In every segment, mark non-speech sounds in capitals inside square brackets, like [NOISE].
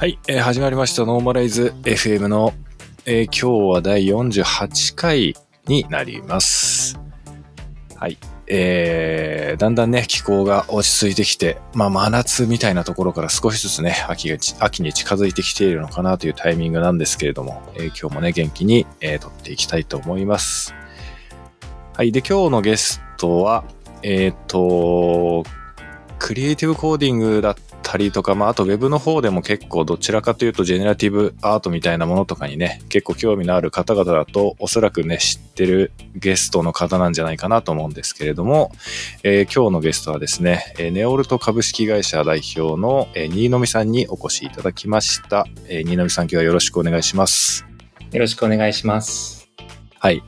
はい、えー始まりました。ノーマライズ FM の、えー今日は第48回になります。はい。えー、だんだんね、気候が落ち着いてきて、まあ、真夏みたいなところから少しずつね、秋が、秋に近づいてきているのかなというタイミングなんですけれども、えー今日もね、元気に、えー撮っていきたいと思います。はい。で、今日のゲストは、えっ、と、クリエイティブコーディングだったたりとか、まあ、あとウェブの方でも結構どちらかというとジェネラティブアートみたいなものとかにね、結構興味のある方々だとおそらくね、知ってるゲストの方なんじゃないかなと思うんですけれども、えー今日のゲストはですね、えーネオルト株式会社代表の、えー新野美さんにお越しいただきました。えー新野美さん今日はよろしくお願いします。よろしくお願いします。はい。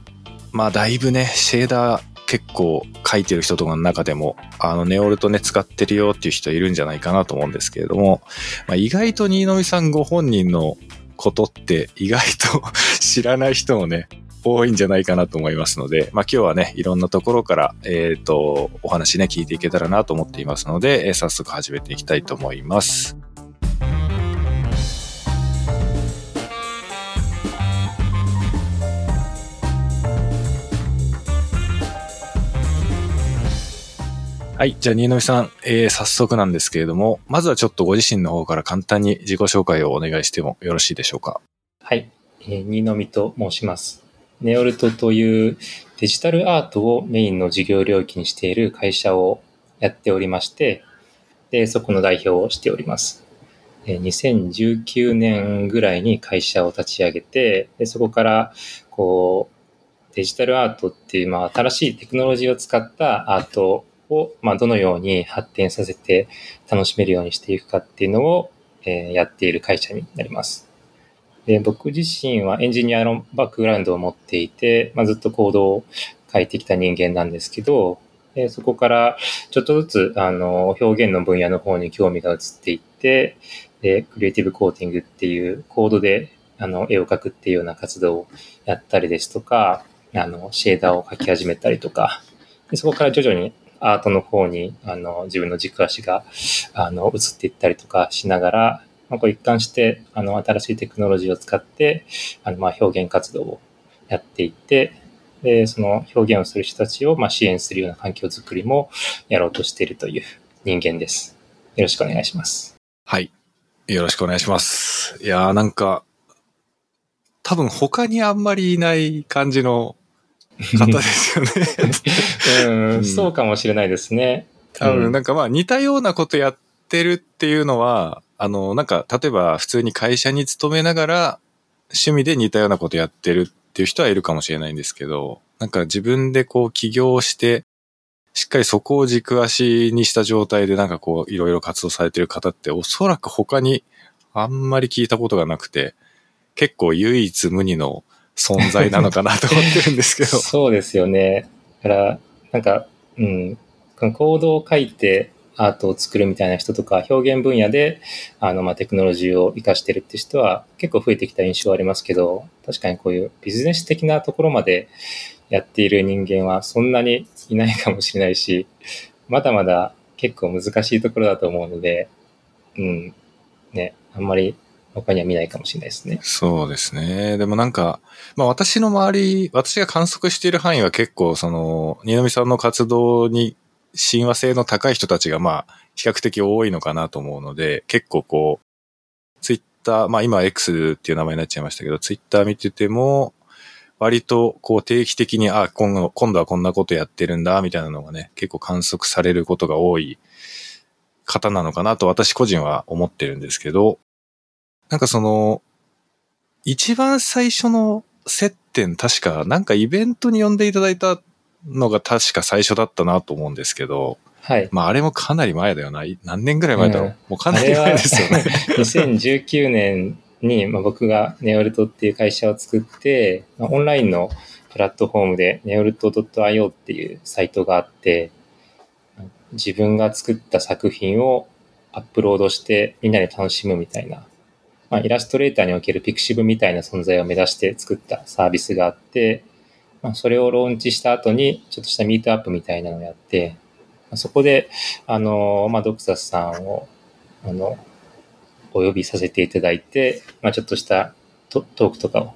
まあ、だいぶね、シェーダー結構書いてる人とかの中でも、あの、ネオルトね、使ってるよっていう人いるんじゃないかなと思うんですけれども、まあ、意外と新野さんご本人のことって意外と [LAUGHS] 知らない人もね、多いんじゃないかなと思いますので、まあ今日はね、いろんなところから、えっ、と、お話ね、聞いていけたらなと思っていますので、えー早速始めていきたいと思います。はい。じゃあ、新野さん、えー早速なんですけれども、まずはちょっとご自身の方から簡単に自己紹介をお願いしてもよろしいでしょうか？はい。えー、新野美と申します。ネオルトというデジタルアートをメインの事業領域にしている会社をやっておりまして、で、そこの代表をしております。えー2019年ぐらいに会社を立ち上げて、でそこから、こう、デジタルアートっていう、まあ、新しいテクノロジーを使ったアートを、まあ、どのように発展させて楽しめるようにしていくかっていうのを、えーやっている会社になります。で僕自身はエンジニアのバックグラウンドを持っていて、まあ、ずっとコードを書いてきた人間なんですけど、でそこからちょっとずつあの表現の分野の方に興味が移っていって、でクリエイティブコーティングっていうコードであの絵を描くっていうような活動をやったりですとか、あのシェーダーを描き始めたりとか、でそこから徐々にアートの方にあの自分の軸足があの移っていったりとかしながら、まあ、こう一貫してあの新しいテクノロジーを使ってあのまあ表現活動をやっていってでその表現をする人たちをまあ支援するような環境づくりもやろうとしているという人間です。よろしくお願いします。はい。よろしくお願いします。いやーなんか、多分他にあんまりいない感じの方ですよね。[LAUGHS] うん、うんそうかもしれないですね。多うん分なんかまあ似たようなことやってるっていうのは、あの、なんか例えば普通に会社に勤めながら趣味で似たようなことやってるっていう人はいるかもしれないんですけど、なんか自分でこう起業して、しっかりそこを軸足にした状態でなんかこういろいろ活動されてる方っておそらく他にあんまり聞いたことがなくて、結構唯一無二の存在なのかなと思ってるんですけど。[LAUGHS] そうですよね。だから、なんか、うん、コードを書いてアートを作るみたいな人とか、表現分野で、あの、まあ、テクノロジーを活かしてるって人は結構増えてきた印象はありますけど、確かにこういうビジネス的なところまでやっている人間はそんなにいないかもしれないし、まだまだ結構難しいところだと思うので、うん、ね、あんまり他には見ないかもしれないですね。そうですね。でもなんか、まあ私の周り、私が観測している範囲は結構その、新波さんの活動に親和性の高い人たちがまあ比較的多いのかなと思うので、結構こう、ツイッター、まあ今 X っていう名前になっちゃいましたけど、ツイッター見てても、割とこう定期的に、あ、今度、今度はこんなことやってるんだ、みたいなのがね、結構観測されることが多い方なのかなと私個人は思ってるんですけど、なんかその、一番最初の接点、確か、なんかイベントに呼んでいただいたのが確か最初だったなと思うんですけど、はい。まああれもかなり前だよな。い何年ぐらい前だろう。うんもうかなり前ですよね。2019 [LAUGHS] 年に、まあ、僕がネオルトっていう会社を作って、まあ、オンラインのプラットフォームで neolto.io っていうサイトがあって、自分が作った作品をアップロードしてみんなで楽しむみたいな、まあ、イラストレーターにおけるピクシブみたいな存在を目指して作ったサービスがあって、まあ、それをローンチした後にちょっとしたミートアップみたいなのをやって、まあそこで、あの、まあ、ドクサスさんを、あの、お呼びさせていただいて、まあ、ちょっとしたトトークとかを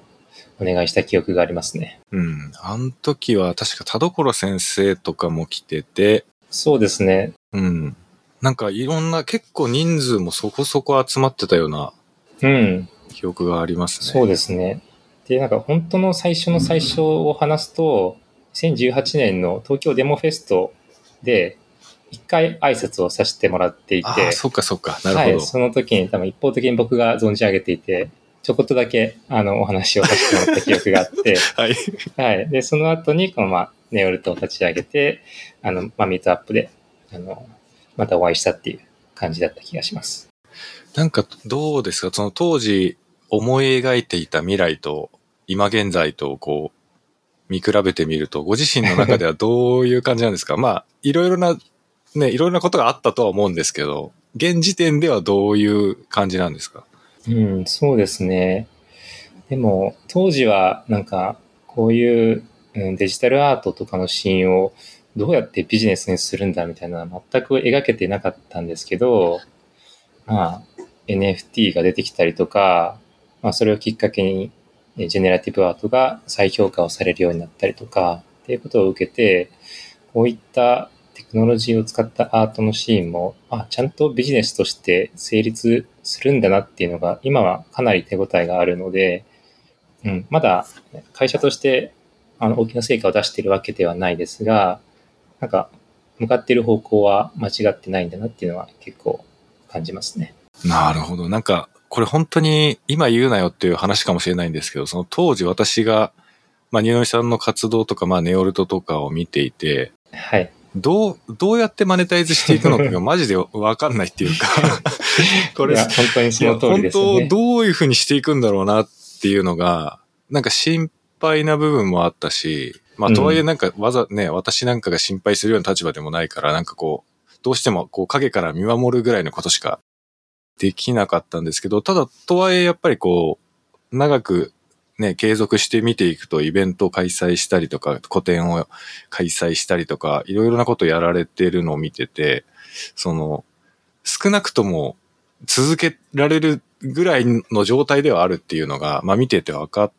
お願いした記憶がありますね。うん。あの時は確か田所先生とかも来てて、そうですね。うん。なんかいろんな結構人数もそこそこ集まってたようなうん。記憶がありますね。そうですね。で、なんか本当の最初の最初を話すと、2018年の東京デモフェストで、一回挨拶をさせてもらっていて、ああ、そっかそっか。なるほど。はい、その時に多分一方的に僕が存じ上げていて、ちょこっとだけあのお話をさせてもらった記憶があって、[LAUGHS] はい。はい。で、その後に、このまあ、ネオルトを立ち上げて、あの、まあ、ミートアップで、あの、またお会いしたっていう感じだった気がします。なんかどうですか？その当時思い描いていた未来と今現在とこう見比べてみるとご自身の中ではどういう感じなんですか？[LAUGHS] まあいろいろなね、いろいろなことがあったとは思うんですけど、現時点ではどういう感じなんですか？うん、そうですね。でも、当時はなんか、こういう、うん、デジタルアートとかのシーンをどうやってビジネスにするんだみたいなのは全く描けてなかったんですけど、まあ、NFT が出てきたりとか、まあ、それをきっかけに、ジェネラティブアートが再評価をされるようになったりとか、っていうことを受けて、こういったテクノロジーを使ったアートのシーンも、あ、ちゃんとビジネスとして成立するんだなっていうのが、今はかなり手応えがあるので、うん、まだ会社としてあの大きな成果を出しているわけではないですが、なんか、向かっている方向は間違ってないんだなっていうのは結構感じますね。なるほど。なんか、これ本当に今言うなよっていう話かもしれないんですけど、その当時私が、まあ、ニノミさんの活動とか、まあ、ネオルトとかを見ていて、はい。どう、どうやってマネタイズしていくのかが [LAUGHS] マジでわかんないっていうか、[LAUGHS] これ本当にその通りですね。本当どういうふうにしていくんだろうなっていうのが、なんか心配な部分もあったし、まあとはいえなんかわざね、私なんかが心配するような立場でもないから、なんかこう、どうしてもこう影から見守るぐらいのことしかできなかったんですけど、ただとはいえやっぱりこう、長くね、継続して見ていくとイベントを開催したりとか、個展を開催したりとか、いろいろなことやられてるのを見てて、その、少なくとも続けられるぐらいの状態ではあるっていうのが、まあ見てて分かっ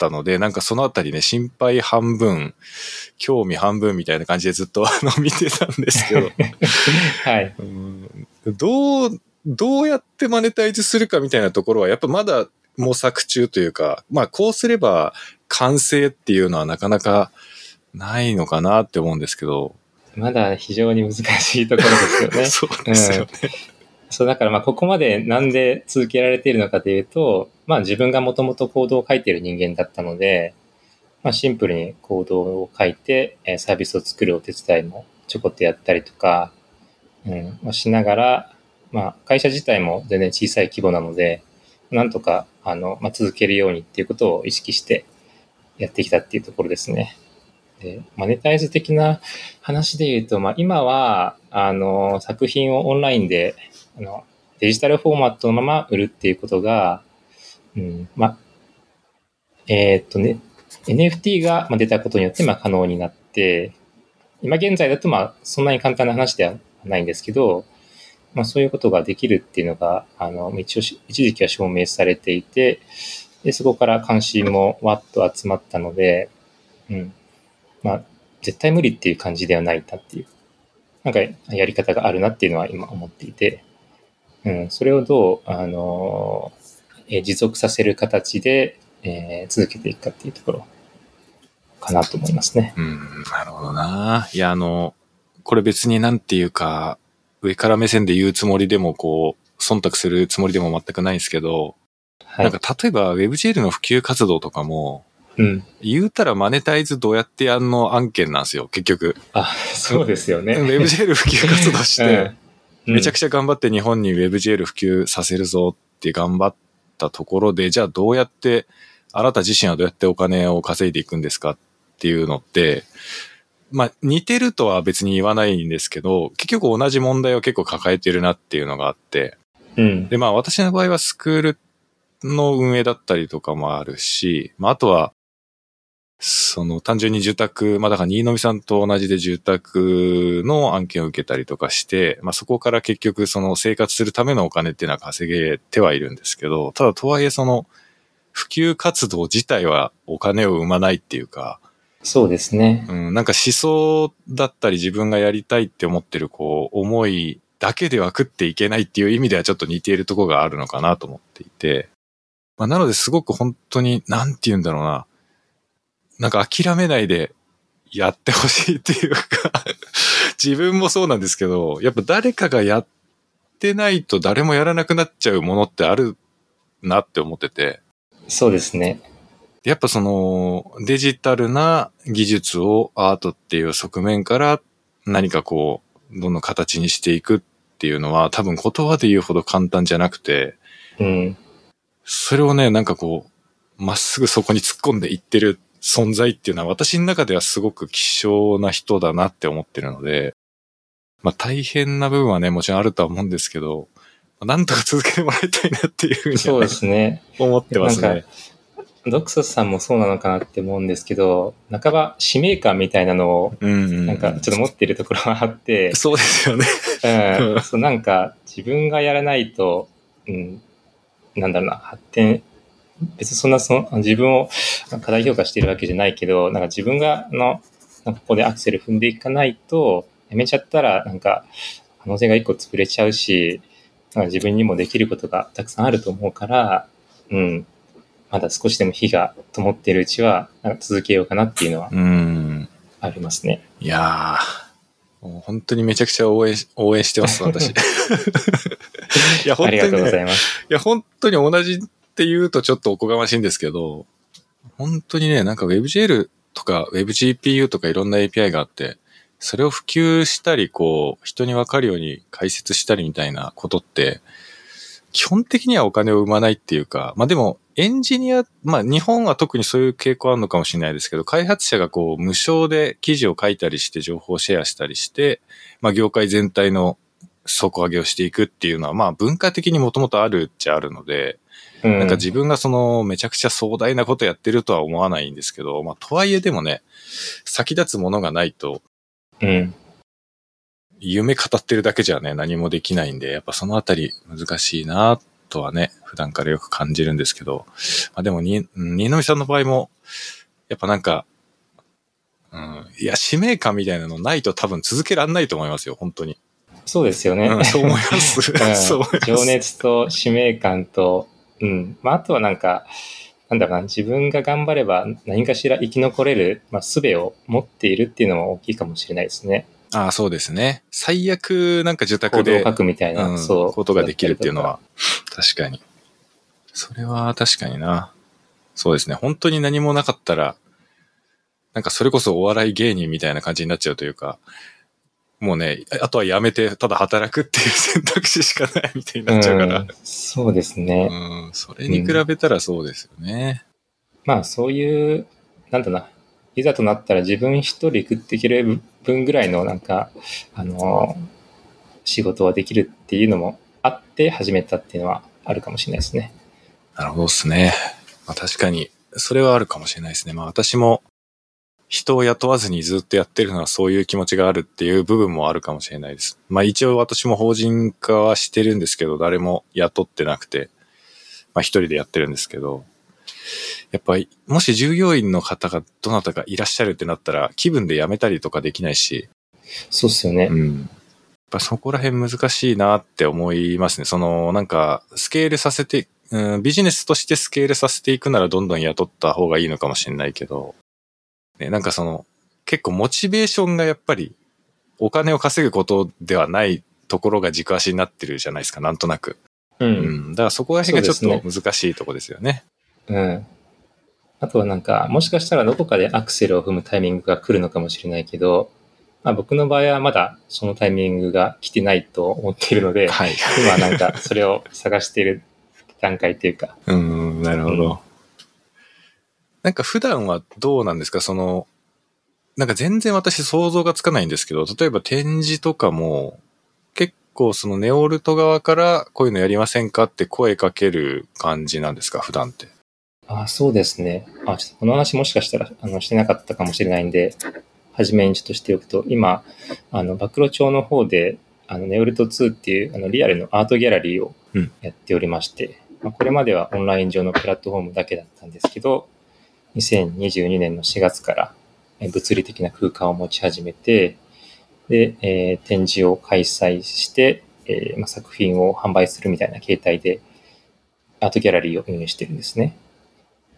たので、なんかそのあたりね、心配半分、興味半分みたいな感じでずっと [LAUGHS] あの見てたんですけど、[LAUGHS] はい。うんどう、どうやってマネタイズするかみたいなところは、やっぱまだ模索中というか、まあこうすれば完成っていうのはなかなかないのかなって思うんですけど。まだ非常に難しいところですよね。[LAUGHS] そうですよね。そう、だからまあここまでなんで続けられているのかというと、まあ自分がもともとコードを書いている人間だったので、まあシンプルにコードを書いてえサービスを作るお手伝いもちょこっとやったりとか、うん、まあしながら、まあ会社自体も全然小さい規模なので、なんとかあの、まあ、続けるようにっていうことを意識してやってきたっていうところですね。で、マネタイズ的な話で言うと、まあ、今は、あの、作品をオンラインで、の、デジタルフォーマットのまま売るっていうことが、うん、まあ、えーっとね、NFT が出たことによって、まあ、可能になって、今現在だと、まあ、そんなに簡単な話ではないんですけど、まあ、そういうことができるっていうのが、あの、一応、一時期は証明されていて、で、そこから関心もわっと集まったので、うん。まあ、絶対無理っていう感じではないなっていう、なんかやり方があるなっていうのは今思っていて、うん、それをどう、あのえー持続させる形で、えー続けていくかっていうところかなと思いますね。うん、なるほどな。いや、あの、これ別になんていうか、上から目線で言うつもりでも、こう、忖度するつもりでも全くないんですけど、はい。なんか例えば WebGL の普及活動とかも、うん。言うたらマネタイズどうやってやんの案件なんですよ、結局。あ、そうですよね。WebGL 普及活動して、うん、めちゃくちちゃ頑張って日本に WebGL 普及させるぞって頑張ったところで、じゃあどうやって、あなた自身はどうやってお金を稼いでいくんですかっていうのって、まあ似てるとは別に言わないんですけど、結局同じ問題を結構抱えてるなっていうのがあって、ゃ。うん。でまあ私の場合はスクールの運営だったりとかもあるし、まああとは、その単純に住宅、まあだから新野さんと同じで住宅の案件を受けたりとかして、まあそこから結局その生活するためのお金っていうのは稼げてはいるんですけど、ただとはいえその普及活動自体はお金を生まないっていうか、そうですね。うん、なんか思想だったり自分がやりたいって思ってるこう思いだけでは食っていけないっていう意味ではちょっと似ているところがあるのかなと思っていて、まあ、なのですごく本当に、なんて言うんだろうな、なんか諦めないでやってほしいっていうか [LAUGHS] 自分もそうなんですけど、やっぱ誰かがやってないと誰もやらなくなっちゃうものってあるなって思ってて、そうですね。やっぱそのデジタルな技術をアートっていう側面から何かこう、どんどん形にしていくっていうのは多分言葉で言うほど簡単じゃなくて、うん。それをね、なんかこう、まっすぐそこに突っ込んでいってる存在っていうのは私の中ではすごく希少な人だなって思ってるので、まあ大変な部分はね、もちろんあるとは思うんですけど、なんとか続けてもらいたいなっていうふうにそうですね。思ってますね。ドクソスさんもそうなのかなって思うんですけど、半ば使命感みたいなのを、うんうん。なんかちょっと持ってるところがあって、そうですよね。う、うんんそうなんか自分がやらないと、うん、なんだろうな、発展、別にそんなその自分を過大評価してるわけじゃないけど、なんか自分があの、なんかここでアクセル踏んでいかないと、やめちゃったらなんか可能性が一個潰れちゃうし、なんか自分にもできることがたくさんあると思うから、うん、まだ少しでも火が灯っているうちは、なんか続けようかなっていうのはうん。ありますね。いやー、もう本当にめちゃくちゃ応援し、応援してます、私。[LAUGHS] いや、本ありがとうご当にね、ざいます。いや、本当に同じって言うとちょっとおこがましいんですけど、本当にね、なんか WebGL とか WebGPU とかいろんな API があって、それを普及したり、こう、人にわかるように解説したりみたいなことって、基本的にはお金を生まないっていうか、まあでも、エンジニア、まあ日本は特にそういう傾向あるのかもしれないですけど、開発者がこう無償で記事を書いたりして情報をシェアしたりして、まあ業界全体の底上げをしていくっていうのは、まあ文化的にもともとあるっちゃあるので、うん、なんか自分がそのめちゃくちゃ壮大なことやってるとは思わないんですけど、まあとはいえでもね、先立つものがないと、うん。夢語ってるだけじゃね、何もできないんで、やっぱそのあたり難しいなとはね、普段からよく感じるんですけど、まあでもに、新野さんの場合も、やっぱなんか、うん、いや、使命感みたいなのないと多分続けらんないと思いますよ、本当に。そうですよね。うん、そう思います。[LAUGHS] うん [LAUGHS] そう思います。情熱と使命感と、うん。まあ、あとはなんか、なんだろうな、自分が頑張れば何かしら生き残れる、まあ、術を持っているっていうのも大きいかもしれないですね。ああ、そうですね。最悪、なんか受コ託でを書、くみたいな、うん、そう。ことができるっていうのは、確かに。それは確かにな。そうですね。本当に何もなかったら、なんかそれこそお笑い芸人みたいな感じになっちゃうというか、もうね、あとはやめて、ただ働くっていう [LAUGHS] 選択肢しかないみたいになっちゃうから。うんそうですね。うん、それに比べたらそうですよね。まあ、そういう、なんだな、いざとなったら自分一人食っていける分ぐらいの、なんか、あの、仕事はできるっていうのもあって始めたっていうのはあるかもしれないですね。なるほどですね。まあ確かに、それはあるかもしれないですね。まあ私も人を雇わずにずっとやってるのはそういう気持ちがあるっていう部分もあるかもしれないです。まあ一応私も法人化はしてるんですけど、誰も雇ってなくて、まあ一人でやってるんですけど、やっぱり、もし従業員の方がどなたかいらっしゃるってなったら、気分で辞めたりとかできないし、そうっすよね。うん。やっぱそこら辺難しいなって思いますね。その、なんか、スケールさせて、うん、ビジネスとしてスケールさせていくならどんどん雇った方がいいのかもしれないけど、ね、なんかその、結構モチベーションがやっぱり、お金を稼ぐことではないところが軸足になってるじゃないですか、なんとなく。う。うんん。だからそこら辺がちょっと難しいとこですよね。うん。あとはなんか、もしかしたらどこかでアクセルを踏むタイミングが来るのかもしれないけど、まあ僕の場合はまだそのタイミングが来てないと思っているので、はい。今なんかそれを探している段階っていうか、うん、なるほど。うんなんか普段はどうなんですか？その、なんか全然私想像がつかないんですけど、例えば展示とかも、結構そのネオルト側からこういうのやりませんか？って声かける感じなんですか？普段って。あ、そうですね。あ、ちょっとこの話もしかしたら、あの、してなかったかもしれないんで、初めにちょっとしておくと、今、あの、暴露町の方で、あの、ネオルト2っていう、あの、リアルのアートギャラリーをやっておりまして、うん、まあ、これまではオンライン上のプラットフォームだけだったんですけど、2022年の4月から物理的な空間を持ち始めて、で、えー、展示を開催して、えーまあ、作品を販売するみたいな形態で、アートギャラリーを運営してるんですね。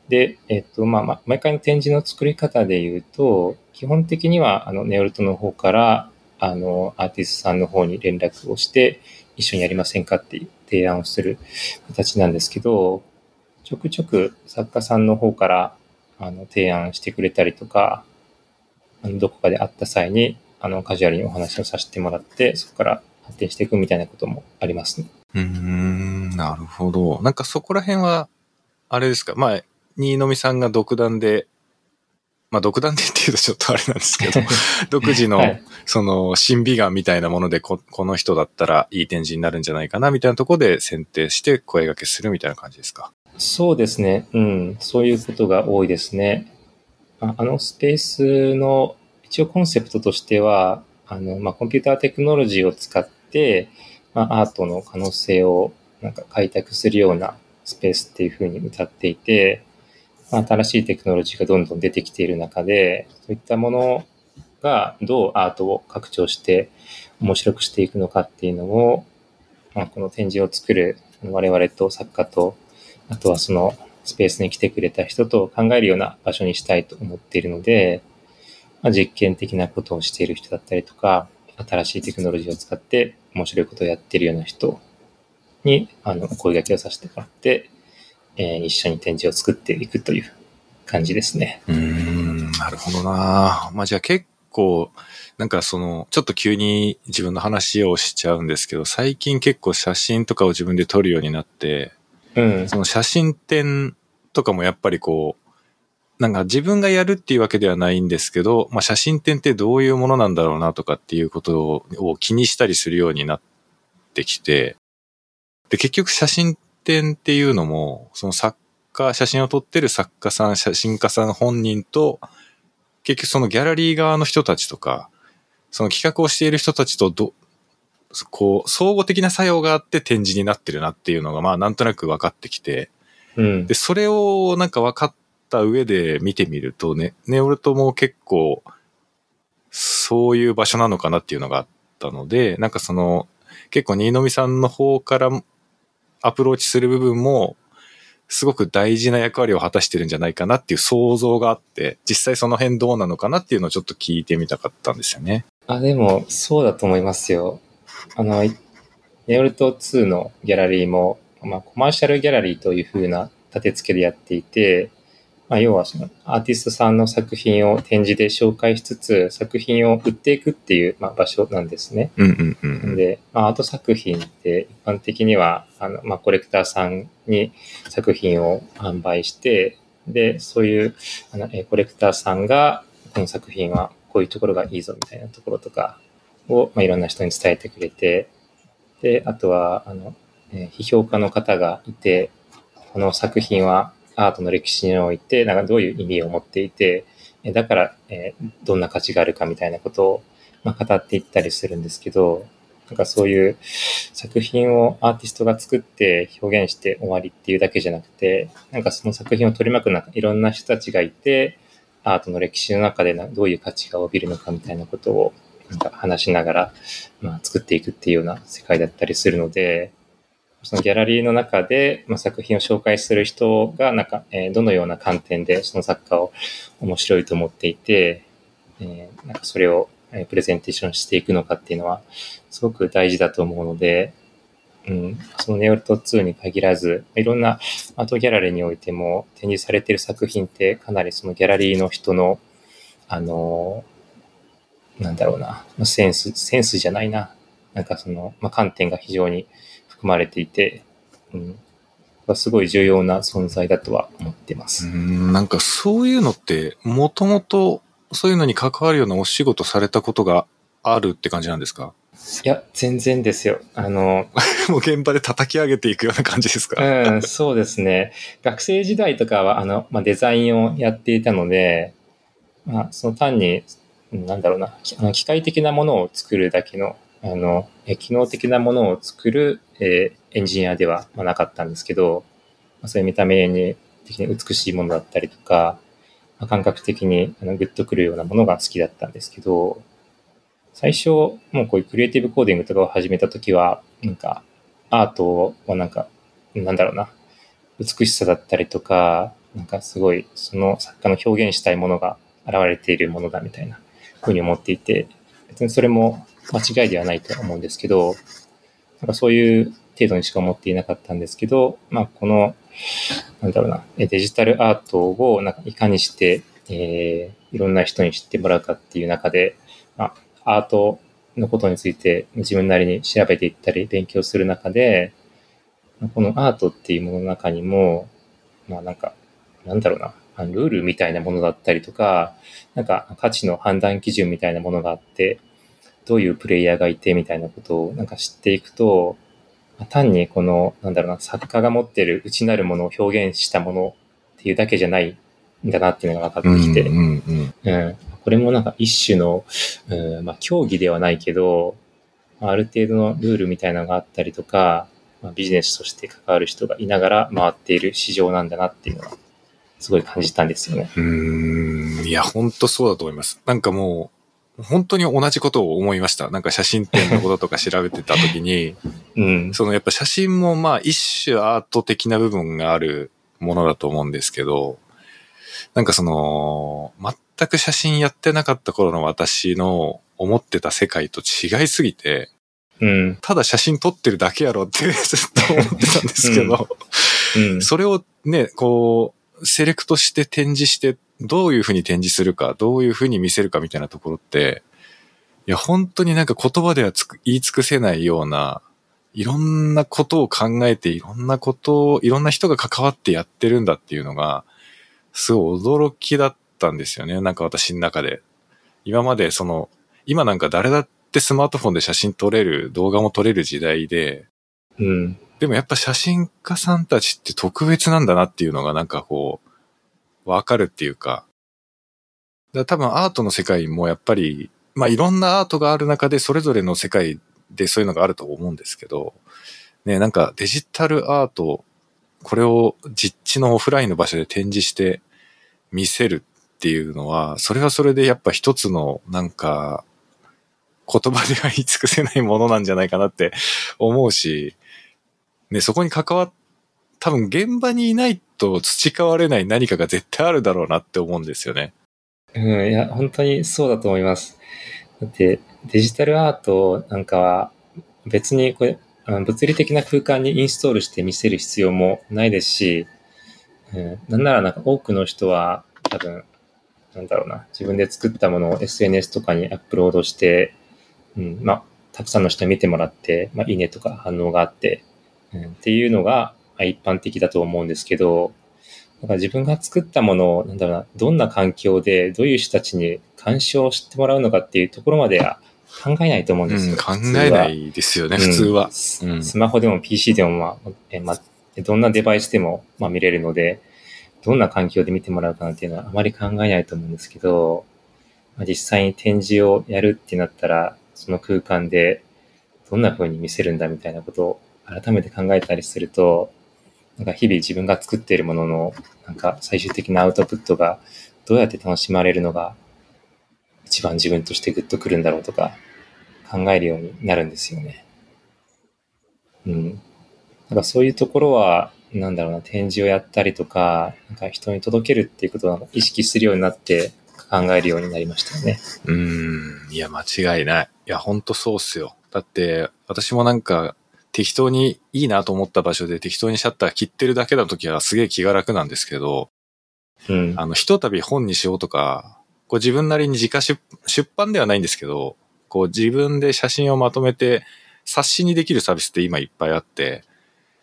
で、えっ、と、まあ、ま、毎回の展示の作り方で言うと、基本的には、あの、ネオルトの方から、あの、アーティストさんの方に連絡をして、一緒にやりませんかって提案をする形なんですけど、ちょくちょく作家さんの方から、あの、提案してくれたりとか、あの、どこかで会った際に、あの、カジュアルにお話をさせてもらって、そこから発展していくみたいなこともありますね。うん、なるほど。なんかそこら辺は、あれですか、まあ、新見さんが独断で、まあ独断でっていうとちょっとあれなんですけど、[LAUGHS] 独自の、その、審美眼みたいなものでこ、この人だったらいい展示になるんじゃないかな、みたいなところで選定して声掛けするみたいな感じですか？そうですね。うん。そういうことが多いですね。あのスペースの一応コンセプトとしては、あの、まあ、コンピューターテクノロジーを使って、まあ、アートの可能性をなんか開拓するようなスペースっていうふうに歌っていて、まあ、新しいテクノロジーがどんどん出てきている中で、そういったものがどうアートを拡張して面白くしていくのかっていうのを、まあ、この展示を作る我々と作家と、あとはそのスペースに来てくれた人と考えるような場所にしたいと思っているので、まあ、実験的なことをしている人だったりとか、新しいテクノロジーを使って面白いことをやっているような人に、あの、声掛けをさせてもらって、えー、一緒に展示を作っていくという感じですね。うん、なるほどなまあじゃあ結構、なんかその、ちょっと急に自分の話をしちゃうんですけど、最近結構写真とかを自分で撮るようになって、うん、その写真展とかもやっぱりこう、なんか自分がやるっていうわけではないんですけど、まあ写真展ってどういうものなんだろうなとかっていうことを気にしたりするようになってきて、で、結局写真展っていうのも、その作家、写真を撮ってる作家さん、写真家さん本人と、結局そのギャラリー側の人たちとか、その企画をしている人たちとど、こう、相互的な作用があって展示になってるなっていうのが、まあなんとなく分かってきて、うん、で、それをなんか分かった上で見てみるとね、ネオルトも結構、そういう場所なのかなっていうのがあったので、なんかその、結構新見さんの方からアプローチする部分も、すごく大事な役割を果たしてるんじゃないかなっていう想像があって、実際その辺どうなのかなっていうのをちょっと聞いてみたかったんですよね。あ、でも、そうだと思いますよ。あの、ネオルト2のギャラリーも、まあ、コマーシャルギャラリーという風な立て付けでやっていて、まあ、要はそのアーティストさんの作品を展示で紹介しつつ、作品を売っていくっていう、まあ、場所なんですね。うんうんうん、で、まあ、アート作品って一般的には、あの、まあ、コレクターさんに作品を販売して、で、そういうあのコレクターさんが、この作品はこういうところがいいぞみたいなところとかを、まあ、いろんな人に伝えてくれて、で、あとは、あの、え、批評家の方がいて、この作品はアートの歴史において、なんかどういう意味を持っていて、だから、え、どんな価値があるかみたいなことを、まあ、語っていったりするんですけど、なんかそういう作品をアーティストが作って表現して終わりっていうだけじゃなくて、なんかその作品を取り巻く中、いろんな人たちがいて、アートの歴史の中でどういう価値が帯びるのかみたいなことをなんか話しながら、まあ、作っていくっていうような世界だったりするので、そのギャラリーの中で、まあ、作品を紹介する人が、なんか、えー、どのような観点でその作家を面白いと思っていて、えー、なんかそれを、えプレゼンテーションしていくのかっていうのは、すごく大事だと思うので、うん、そのネオルト2に限らず、いろんなアートギャラリーにおいても展示されている作品ってかなりそのギャラリーの人の、あの、なんだろうな、センス、センスじゃないな。なんかその、まあ、観点が非常に含まれていて、うん、すごい重要な存在だとは思ってます。うんなんかそういうのって、もともとそういうのに関わるようなお仕事されたことがあるって感じなんですか？いや、全然ですよ。あの、[LAUGHS] もう現場で叩き上げていくような感じですか？うん、そうですね。学生時代とかは、あの、まあ、デザインをやっていたので、まあ、その単に、なんだろうな、あの機械的なものを作るだけの、あの、機能的なものを作る、えーエンジニアでは、なかったんですけど、ま、そういう見た目に的に美しいものだったりとか、まあ、感覚的にあのグッとくるようなものが好きだったんですけど、最初、もうこういうクリエイティブコーディングとかを始めたときは、なんか、アートはなんか、なんだろうな、美しさだったりとか、なんかすごい、その作家の表現したいものが現れているものだみたいな。ふうに思っていて、別にそれも間違いではないと思うんですけど、なんかそういう程度にしか思っていなかったんですけど、まあこの、なんだろうな、デジタルアートをなんかいかにして、えーいろんな人に知ってもらうかっていう中で、まあ、アートのことについて自分なりに調べていったり勉強する中で、このアートっていうものの中にも、まあなんか、なんだろうな、ルールみたいなものだったりとか、なんか価値の判断基準みたいなものがあって、どういうプレイヤーがいてみたいなことをなんか知っていくと、まあ単にこの、なんだろうな、作家が持ってる内なるものを表現したものっていうだけじゃないんだなっていうのが分かってきて、うんうんうん。うん、これもなんか一種の、うんまあ、競技ではないけど、まあある程度のルールみたいなのがあったりとか、まあ、ビジネスとして関わる人がいながら回っている市場なんだなっていうのは、すごい感じたんですよね。うーん。いや、本当そうだと思います。なんかもう、本当に同じことを思いました。なんか写真展のこととか調べてた時に、[LAUGHS] うん。そのやっぱ写真もまあ一種アート的な部分があるものだと思うんですけど、なんかその、全く写真やってなかった頃の私の思ってた世界と違いすぎて、うん。ただ写真撮ってるだけやろってずっと思ってたんですけど、うん。それをね、こう、セレクトして展示して、どういうふうに展示するか、どういうふうに見せるかみたいなところって、いや、本当になんか言葉では言い尽くせないような、いろんなことを考えて、いろんなことを、いろんな人が関わってやってるんだっていうのが、すごい驚きだったんですよね。なんか私の中で。今までその、今なんか誰だってスマートフォンで写真撮れる、動画も撮れる時代で、うん。でもやっぱ写真家さんたちって特別なんだなっていうのがなんかこう、わかるっていうか。だから多分アートの世界もやっぱり、まあいろんなアートがある中でそれぞれの世界でそういうのがあると思うんですけど、ね、なんかデジタルアート、これを実地のオフラインの場所で展示して見せるっていうのは、それはそれでやっぱ一つのなんか言葉では言い尽くせないものなんじゃないかなって思うし、ね、そこに関わっ、多分現場にいないと培われない何かが絶対あるだろうなって思うんですよね。うん。いや、本当にそうだと思います。だって、デジタルアートなんかは別にこれ、物理的な空間にインストールして見せる必要もないですし、うん、なんならなんか多くの人は多分、なんだろうな、自分で作ったものを SNS とかにアップロードして、うん、まあ、たくさんの人に見てもらって、まあ、いいねとか反応があって、うん、っていうのがまあ一般的だと思うんですけど、だから自分が作ったものを、なんだろうな、どんな環境で、どういう人たちに干渉してもらうのかっていうところまでは考えないと思うんですよ。うん、考えないですよね、普通は。スうんスマホでも PC でも、まあえまあ、どんなデバイスでも、まあ、見れるので、どんな環境で見てもらうかなっていうのはあまり考えないと思うんですけど、まあ、実際に展示をやるってなったら、その空間でどんな風に見せるんだみたいなことを改めて考えたりすると、なんか日々自分が作っているものの、なんか最終的なアウトプットがどうやって楽しまれるのが一番自分としてグッとくるんだろうとか考えるようになるんですよね。うん。なんかそういうところは、なんだろうな、展示をやったりとか、なんか人に届けるっていうことを意識するようになって考えるようになりましたよね。うん、いや、間違いない。いや、ほんとそうっすよ。だって、私もなんか、適当にいいなと思った場所で適当にシャッター切ってるだけの時はすげえ気が楽なんですけど、うん。あの、ひとたび本にしようとか、こう自分なりに自家出出版ではないんですけど、こう自分で写真をまとめて冊子にできるサービスって今いっぱいあって、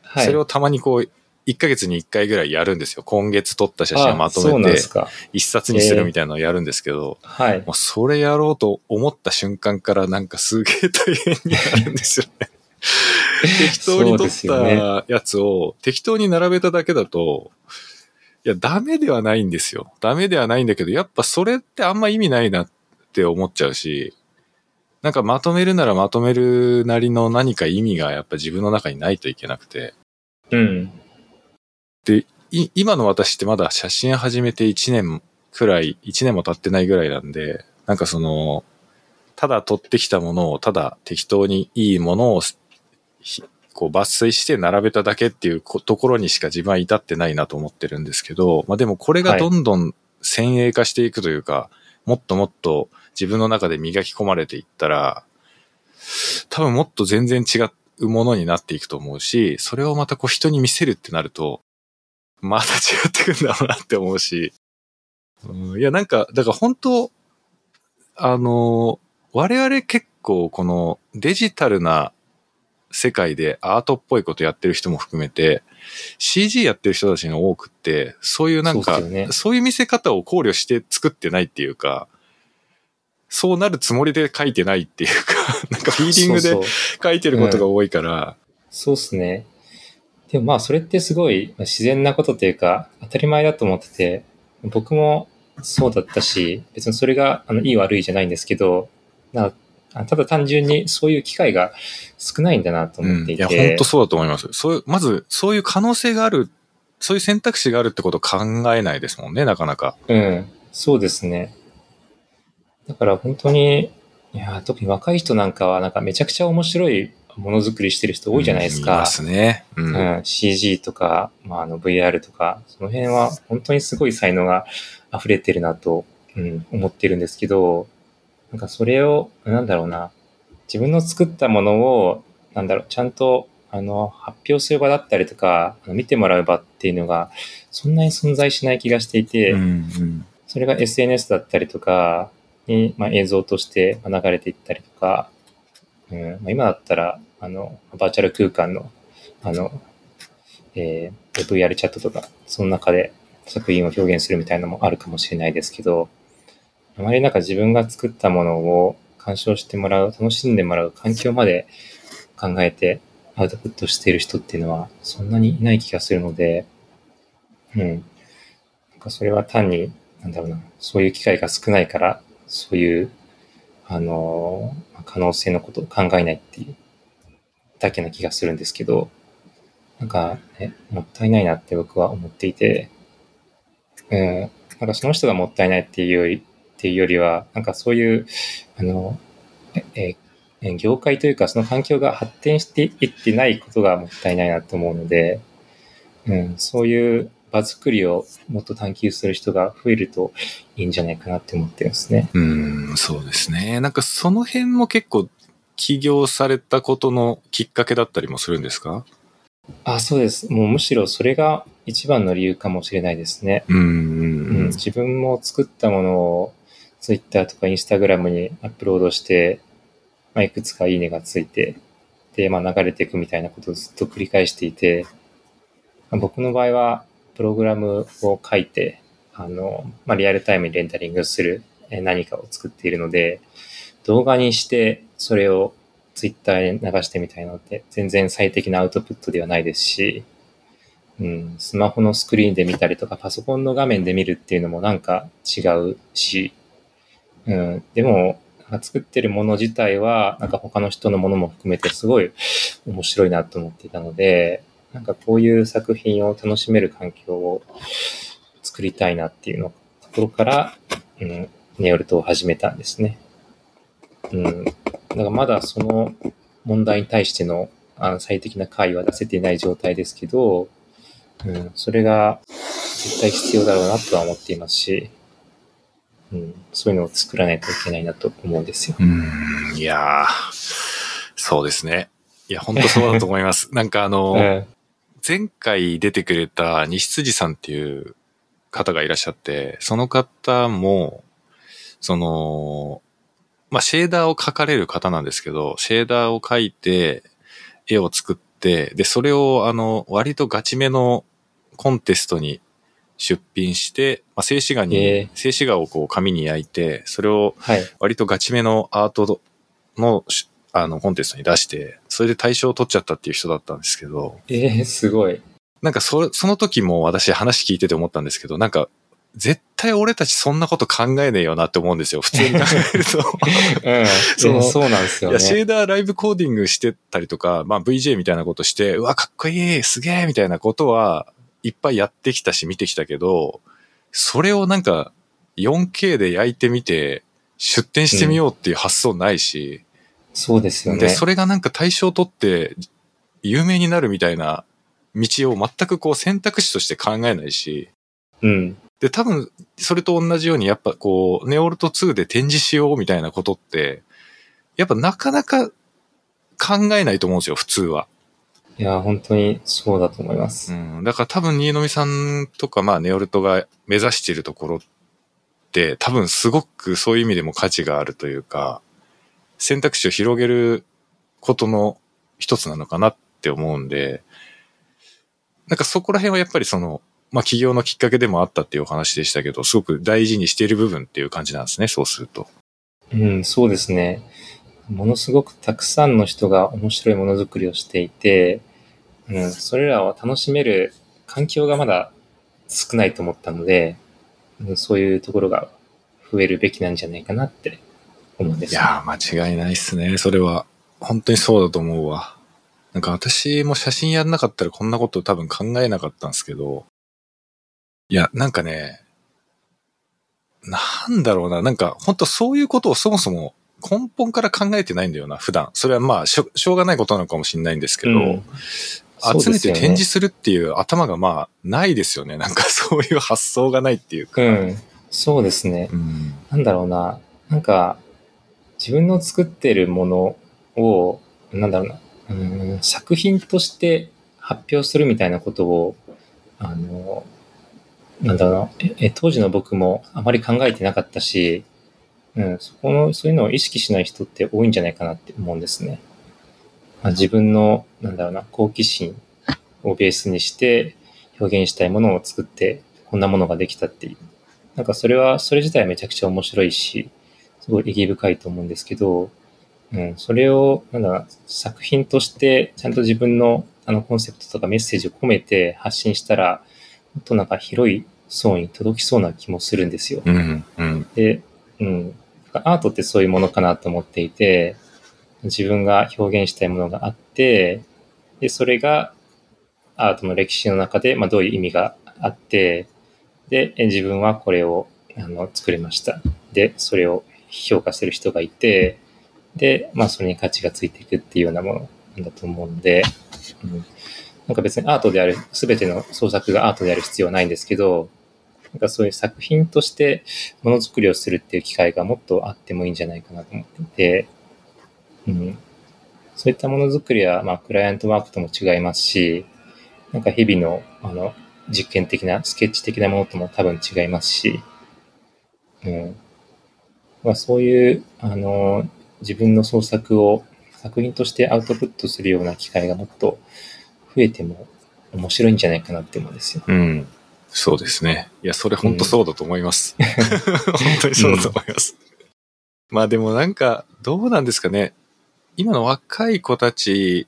はい。それをたまにこう1ヶ月に1回ぐらいやるんですよ。今月撮った写真をまとめてです、か。一冊にするみたいなのをやるんですけど、はい。もうそれやろうと思った瞬間からなんかすげえ大変になるんですよね。[LAUGHS] 適当に撮ったやつを適当に並べただけだと、いや、ダメではないんですよ。ダメではないんだけど、やっぱそれってあんま意味ないなって思っちゃうし、なんかまとめるならまとめるなりの何か意味がやっぱ自分の中にないといけなくて。うん。い今の私ってまだ写真始めて1年くらい、1年も経ってないぐらいなんで、なんかその、ただ撮ってきたものを、ただ適当にいいものをひこう抜粋して並べただけっていうこところにしか自分は至ってないなと思ってるんですけど、まあでもこれがどんどん先鋭化していくというか、もっともっと自分の中で磨き込まれていったら、多分もっと全然違うものになっていくと思うし、それをまたこう人に見せるってなると、また違ってくんだろうなって思うし、うんいやなんか、だから本当、あの、我々結構このデジタルな世界でアートっぽいことやってる人も含めて、CG やってる人たちが多くって、そういうなんか、そうね。そういう見せ方を考慮して作ってないっていうか、そうなるつもりで書いてないっていうか、[LAUGHS] なんかフィーリングで書いてることが多いから、そうっすね。でもまあそれってすごいまあ自然なことというか当たり前だと思ってて、僕もそうだったし、別にそれがあのいい悪いじゃないんですけど、なあただ単純にそういう機会が少ないんだなとうん。思っていて。いや、本当そうだと思います。そういう、まず、そういう可能性がある、そういう選択肢があるってことを考えないですもんね、なかなか。うん、そうですね。だから本当に、いや、特に若い人なんかはなんかめちゃくちゃ面白いものづくりしてる人多いじゃないですかうんいま。すね。うん。うん、CG とか、まあ、あの VR とか、その辺は本当にすごい才能が溢れてるなと、うん、思ってるんですけど、なんかそれを、なんだろうな、自分の作ったものを、なんだろう、ちゃんと、あの、発表する場だったりとか、見てもらう場っていうのが、そんなに存在しない気がしていて、うんうん。それが SNS だったりとかに、まあ、映像として流れていったりとか、うんまあ、今だったら、あの、バーチャル空間の、あの、えー VR チャットとか、その中で作品を表現するみたいなのもあるかもしれないですけど、あまりなんか自分が作ったものを鑑賞してもらう、楽しんでもらう環境まで考えてアウトプットしている人っていうのはそんなにいない気がするので、うん。なんかそれは単に、なんだろうな、そういう機会が少ないから、そういう、あの、可能性のことを考えないっていうだけな気がするんですけど、なんか、ね、もったいないなって僕は思っていて、うん、なんかその人がもったいないっていうより、っていうよりは、なんかそういう、あの、え、え、業界というかその環境が発展していってないことがもったいないなと思うので、うん、そういう場作りをもっと探求する人が増えるといいんじゃないかなって思ってるんですね。うん、そうですね。なんかその辺も結構起業されたことのきっかけだったりもするんですか？あ、そうです。もうむしろそれが一番の理由かもしれないですね。うん、ううんん、自分も作ったものを Twitter とか Instagram にアップロードして、まあ、いくつかいいねがついて、で、まあ、流れていくみたいなことをずっと繰り返していて、まあ僕の場合は、プログラムを書いて、あの、まあ、リアルタイムにレンダリングする何かを作っているので、動画にして、それを Twitter に流してみたいのって、全然最適なアウトプットではないですし、うん、スマホのスクリーンで見たりとか、パソコンの画面で見るっていうのもなんか違うし、うん、でも、作ってるもの自体は、なんか他の人のものも含めてすごい面白いなと思っていたので、なんかこういう作品を楽しめる環境を作りたいなっていうのところから、うん、ネオルトを始めたんですね。うん。だからまだその問題に対してのあの最適な解は出せていない状態ですけど、うん、それが絶対必要だろうなとは思っていますし、うん、そういうのを作らないといけないなと思うんですよ。うん、いやーそうですね。いや、本当そうだと思います。[LAUGHS] なんかあの、うん前回出てくれた西辻さんっていう方がいらっしゃって、その方も、その、まあ、シェーダーを描かれる方なんですけど、シェーダーを描いて、絵を作っって、で、それをあの、割とガチめのコンテストに出品して、まあ、静止画に、えー静止画をこう紙に焼いて、それをはい。割とガチめのアートのしあのコンテストに出して、それで大賞を取っちゃったっていう人だったんですけど、えー、すごい。なんかそ、その時も私話聞いてて思ったんですけど、なんか、絶対俺たちそんなこと考えねえよなって思うんですよ。普通に考えると。[LAUGHS] うん。[LAUGHS] そのそうなんですよいや、シェね。ーダーライブコーディングしてたりとか、まあ VJ みたいなことして、うわ、かっこいい、すげえみたいなことはいっぱいやってきたし見てきたけど、それをなんか 4K で焼いてみて、出展してみようっていう発想ないし、そうですよね。で、それがなんか対象を取って有名になるみたいな道を全くこう選択肢として考えないし、うん。で、多分、それと同じように、やっぱこう、ネオルト2で展示しようみたいなことって、やっぱなかなか考えないと思うんですよ、普通は。いや、本当にそうだと思います。うん。だから多分、新見さんとか、まあ、ネオルトが目指しているところって、多分すごくそういう意味でも価値があるというか、選択肢を広げることの一つなのかなって思うんで、なんかそこら辺はやっぱりその、まあ起業のきっかけでもあったっていうお話でしたけど、すごく大事にしている部分っていう感じなんですね、そうすると。うん、そうですね。ものすごくたくさんの人が面白いものづくりをしていて、うん、それらを楽しめる環境がまだ少ないと思ったので、うん、そういうところが増えるべきなんじゃないかなって思うんですよ。いやー、間違いないっすね。それは。本当にそうだと思うわ。なんか私も写真やんなかったらこんなこと多分考えなかったんですけど、いや、なんかね、なんだろうな、なんか本当そういうことをそもそも根本から考えてないんだよな、普段。それはまあしょ、しょうがないことなのかもしれないんですけど、うん集めて展示するっていう頭がまあ、ないですよね。なんか [LAUGHS] そういう発想がないっていうか。うん、そうですね。うんなんだろうな、なんか、自分の作ってるものを、なんだろうな、うん、作品として発表するみたいなことを、あの、なんだろうな、ええ当時の僕もあまり考えてなかったし、うん、そこの、そういうのを意識しない人って多いんじゃないかなって思うんですね。まあ、自分の、なんだろうな、好奇心をベースにして表現したいものを作って、こんなものができたっていう。なんかそれは、それ自体はめちゃくちゃ面白いし、すごい意義深いと思うんですけど、うん、それを、なんだろうな、作品として、ちゃんと自分のあのコンセプトとかメッセージを込めて発信したら、もっとなんか広い層に届きそうな気もするんですよ。うん、うん、で、うん、アートってそういうものかなと思っていて、自分が表現したいものがあって、で、それがアートの歴史の中で、まあ、どういう意味があって、で、自分はこれをあの作れました。で、それを評価する人がいて、で、まあ、それに価値がついていくっていうようなものなんだと思うんで、うん、なんか別にアートである、すべての創作がアートである必要はないんですけど、なんかそういう作品としてものづくりをするっていう機会がもっとあってもいいんじゃないかなと思ってて、うん、そういったものづくりは、まあ、クライアントワークとも違いますし、なんか日々の、あの、実験的な、スケッチ的なものとも多分違いますし、うん。まあ、そういう、あの、自分の創作を作品としてアウトプットするような機会がもっと増えても面白いんじゃないかなって思うんですよ。うん。そうですね。いや、それ本当そうだと思います。[LAUGHS] 本当にそうだと思います。まあでもなんか、どうなんですかね。今の若い子たち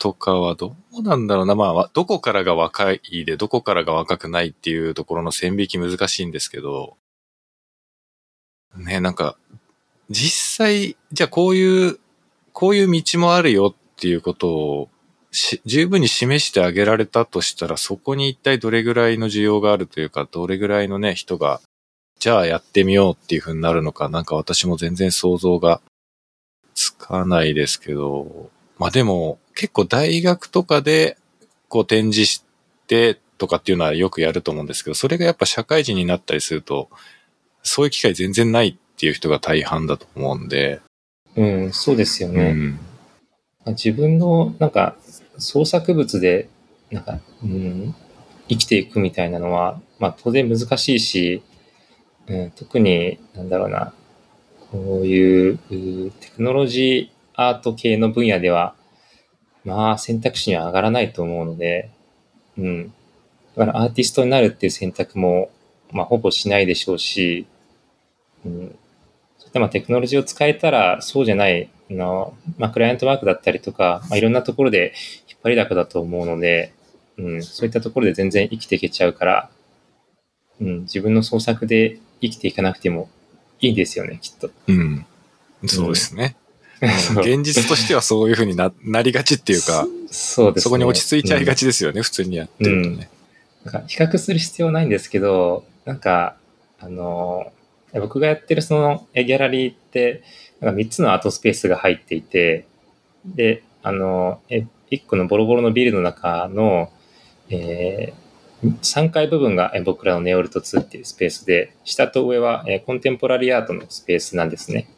とかはどうなんだろうな。まあ、どこからが若いで、どこからが若くないっていうところの線引き難しいんですけど、ね、なんか、実際、じゃあこういう、こういう道もあるよっていうことを十分に示してあげられたとしたら、そこに一体どれぐらいの需要があるというか、どれぐらいのね、人が、じゃあやってみようっていう風になるのか、なんか私も全然想像がつかないですけど、まあでも、結構大学とかで、こう展示してとかっていうのはよくやると思うんですけど、それがやっぱ社会人になったりすると、そういう機会全然ないっていう人が大半だと思うんで、うん、そうですようね。ん。自分のなんか創作物でなんか、うん、生きていくみたいなのは、まあ当然難しいし、うん、特になんだろうな、こういうテクノロジーアート系の分野では、まあ選択肢には上がらないと思うので、うん。だからアーティストになるっていう選択も、まあほぼしないでしょうし、うん。でまあテクノロジーを使えたらそうじゃないあの、まあクライアントワークだったりとか、まあいろんなところで引っ張りだこだと思うので、うん、そういったところで全然生きていけちゃうから、うん、自分の創作で生きていかなくてもいいんですよね、きっと。うん。そうですね。うん、現実としてはそういうふうにななりがちっていうか、そうです、ね、そこに落ち着いちゃいがちですよね、うん、普通にやってるとね。うん、なんか比較する必要ないんですけど、なんか、あの、僕がやってるそのギャラリーって、なんか3つのアートスペースが入っていて、で、あの、え1個のボロボロのビルの中の、えー、3階部分が僕らのネオルト2っていうスペースで、下と上はコンテンポラリーアートのスペースなんですね。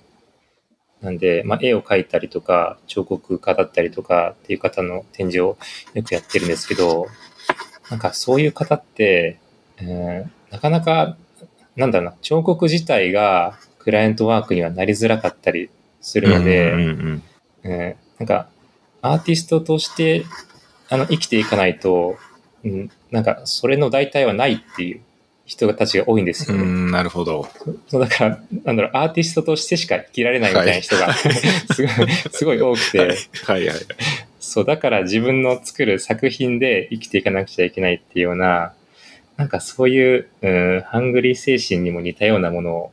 なんで、まあ、絵を描いたりとか、彫刻家だったりとかっていう方の展示をよくやってるんですけど、なんかそういう方って、えー、なかなか、なんだろうな、彫刻自体がクライアントワークにはなりづらかったりするので、えなんかアーティストとしてあの生きていかないと、うん、なんか、それの代替はないっていう人たちが多いんですよね。うん、なるほど。そう、だから、なんだろう、アーティストとしてしか生きられないみたいな人が、はい、[LAUGHS] すごい、すごい多くて、はい、はいはいそう、だから自分の作る作品で生きていかなくちゃいけないっていうような、なんかそういう、うん、ハングリー精神にも似たようなものを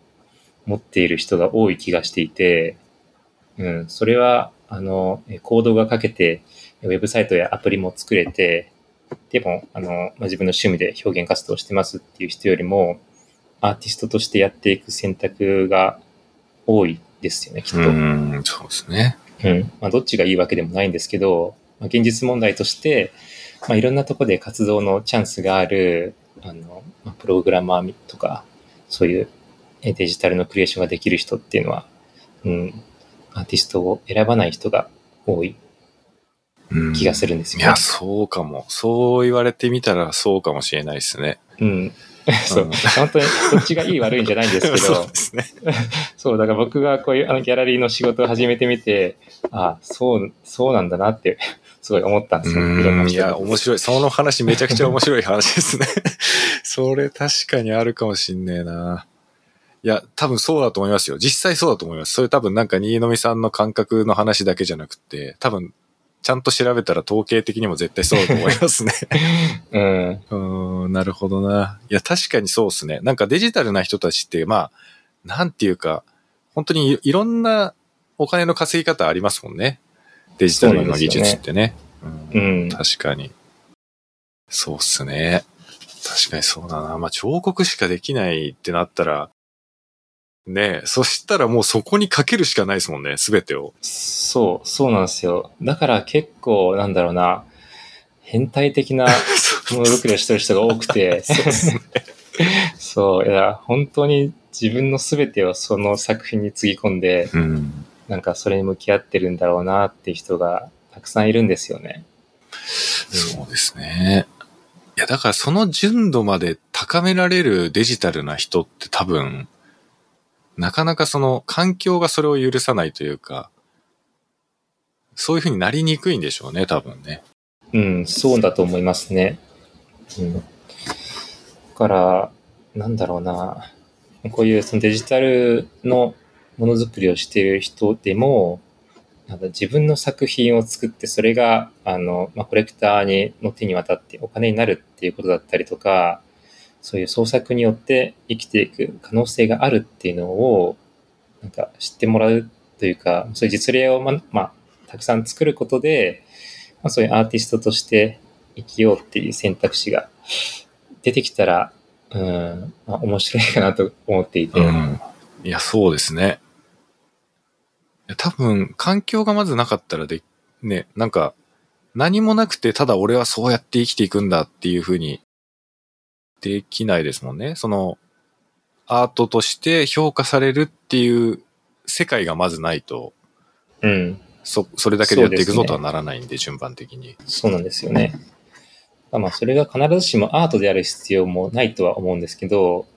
持っている人が多い気がしていて、うん、それは、あの、コードがかけて、ウェブサイトやアプリも作れて、でも、あの、まあ、自分の趣味で表現活動してますっていう人よりも、アーティストとしてやっていく選択が多いですよね、きっと。うん、そうですね。うん。まあ、どっちがいいわけでもないんですけど、まあ、現実問題として、まあ、いろんなとこで活動のチャンスがある、あの、まあ、プログラマーとか、そういうデジタルのクリエーションができる人っていうのは、うん、アーティストを選ばない人が多い気がするんですよ、ね、いや、そうかも。そう言われてみたらそうかもしれないですね。うん。[LAUGHS] そう、本当にどっちがいい悪いんじゃないんですけど、[LAUGHS] そうですね。[LAUGHS] そう、だから僕がこういうあのギャラリーの仕事を始めてみて、あそう、そうなんだなって、すごい思ったんですよ。いや、面白い。その話めちゃくちゃ面白い話ですね。それ確かにあるかもしんねえな。いや、多分そうだと思いますよ。実際そうだと思います。それ多分なんか新見さんの感覚の話だけじゃなくて、多分ちゃんと調べたら統計的にも絶対そうだと思いますね。[LAUGHS] うん。うん、なるほどな。いや、確かにそうですね。なんかデジタルな人たちって、まあ、なんていうか、本当にいろんなお金の稼ぎ方ありますもんね。デジタルの技術ってね。うねうん、うん、確かに。そうっすね。確かにそうだな。まあ、彫刻しかできないってなったら、ねえ、そしたらもうそこにかけるしかないですもんね、すべてを。そう、そうなんですよ。だから結構、なんだろうな、変態的なものづくりをしてる人が多くて、[LAUGHS] そういや、本当に自分のすべてをその作品につぎ込んで、うん、なんかそれに向き合ってるんだろうなっていう人がたくさんいるんですよね。そうですね。いや、だからその純度まで高められるデジタルな人って多分、なかなかその環境がそれを許さないというか、そういうふうになりにくいんでしょうね、多分ね。うん、そうだと思いますね。うん。だから、なんだろうな。こういうそのデジタルのものづくりをしている人でも、なんか自分の作品を作って、それが、あの、まあ、コレクターにの手に渡ってお金になるっていうことだったりとか、そういう創作によって生きていく可能性があるっていうのを、なんか知ってもらうというか、そういう実例をま、まあ、たくさん作ることで、まあ、そういうアーティストとして生きようっていう選択肢が出てきたら、うん、まあ、面白いかなと思っていて。うん、いや、そうですね。多分、環境がまずなかったらで、ね、なんか、何もなくて、ただ俺はそうやって生きていくんだっていうふうにできないですもんね。その、アートとして評価されるっていう世界がまずないと、うん。そ、それだけでやっていくぞとはならないんで、順番的に。そうなんですよね。まあ、それが必ずしもアートである必要もないとは思うんですけど、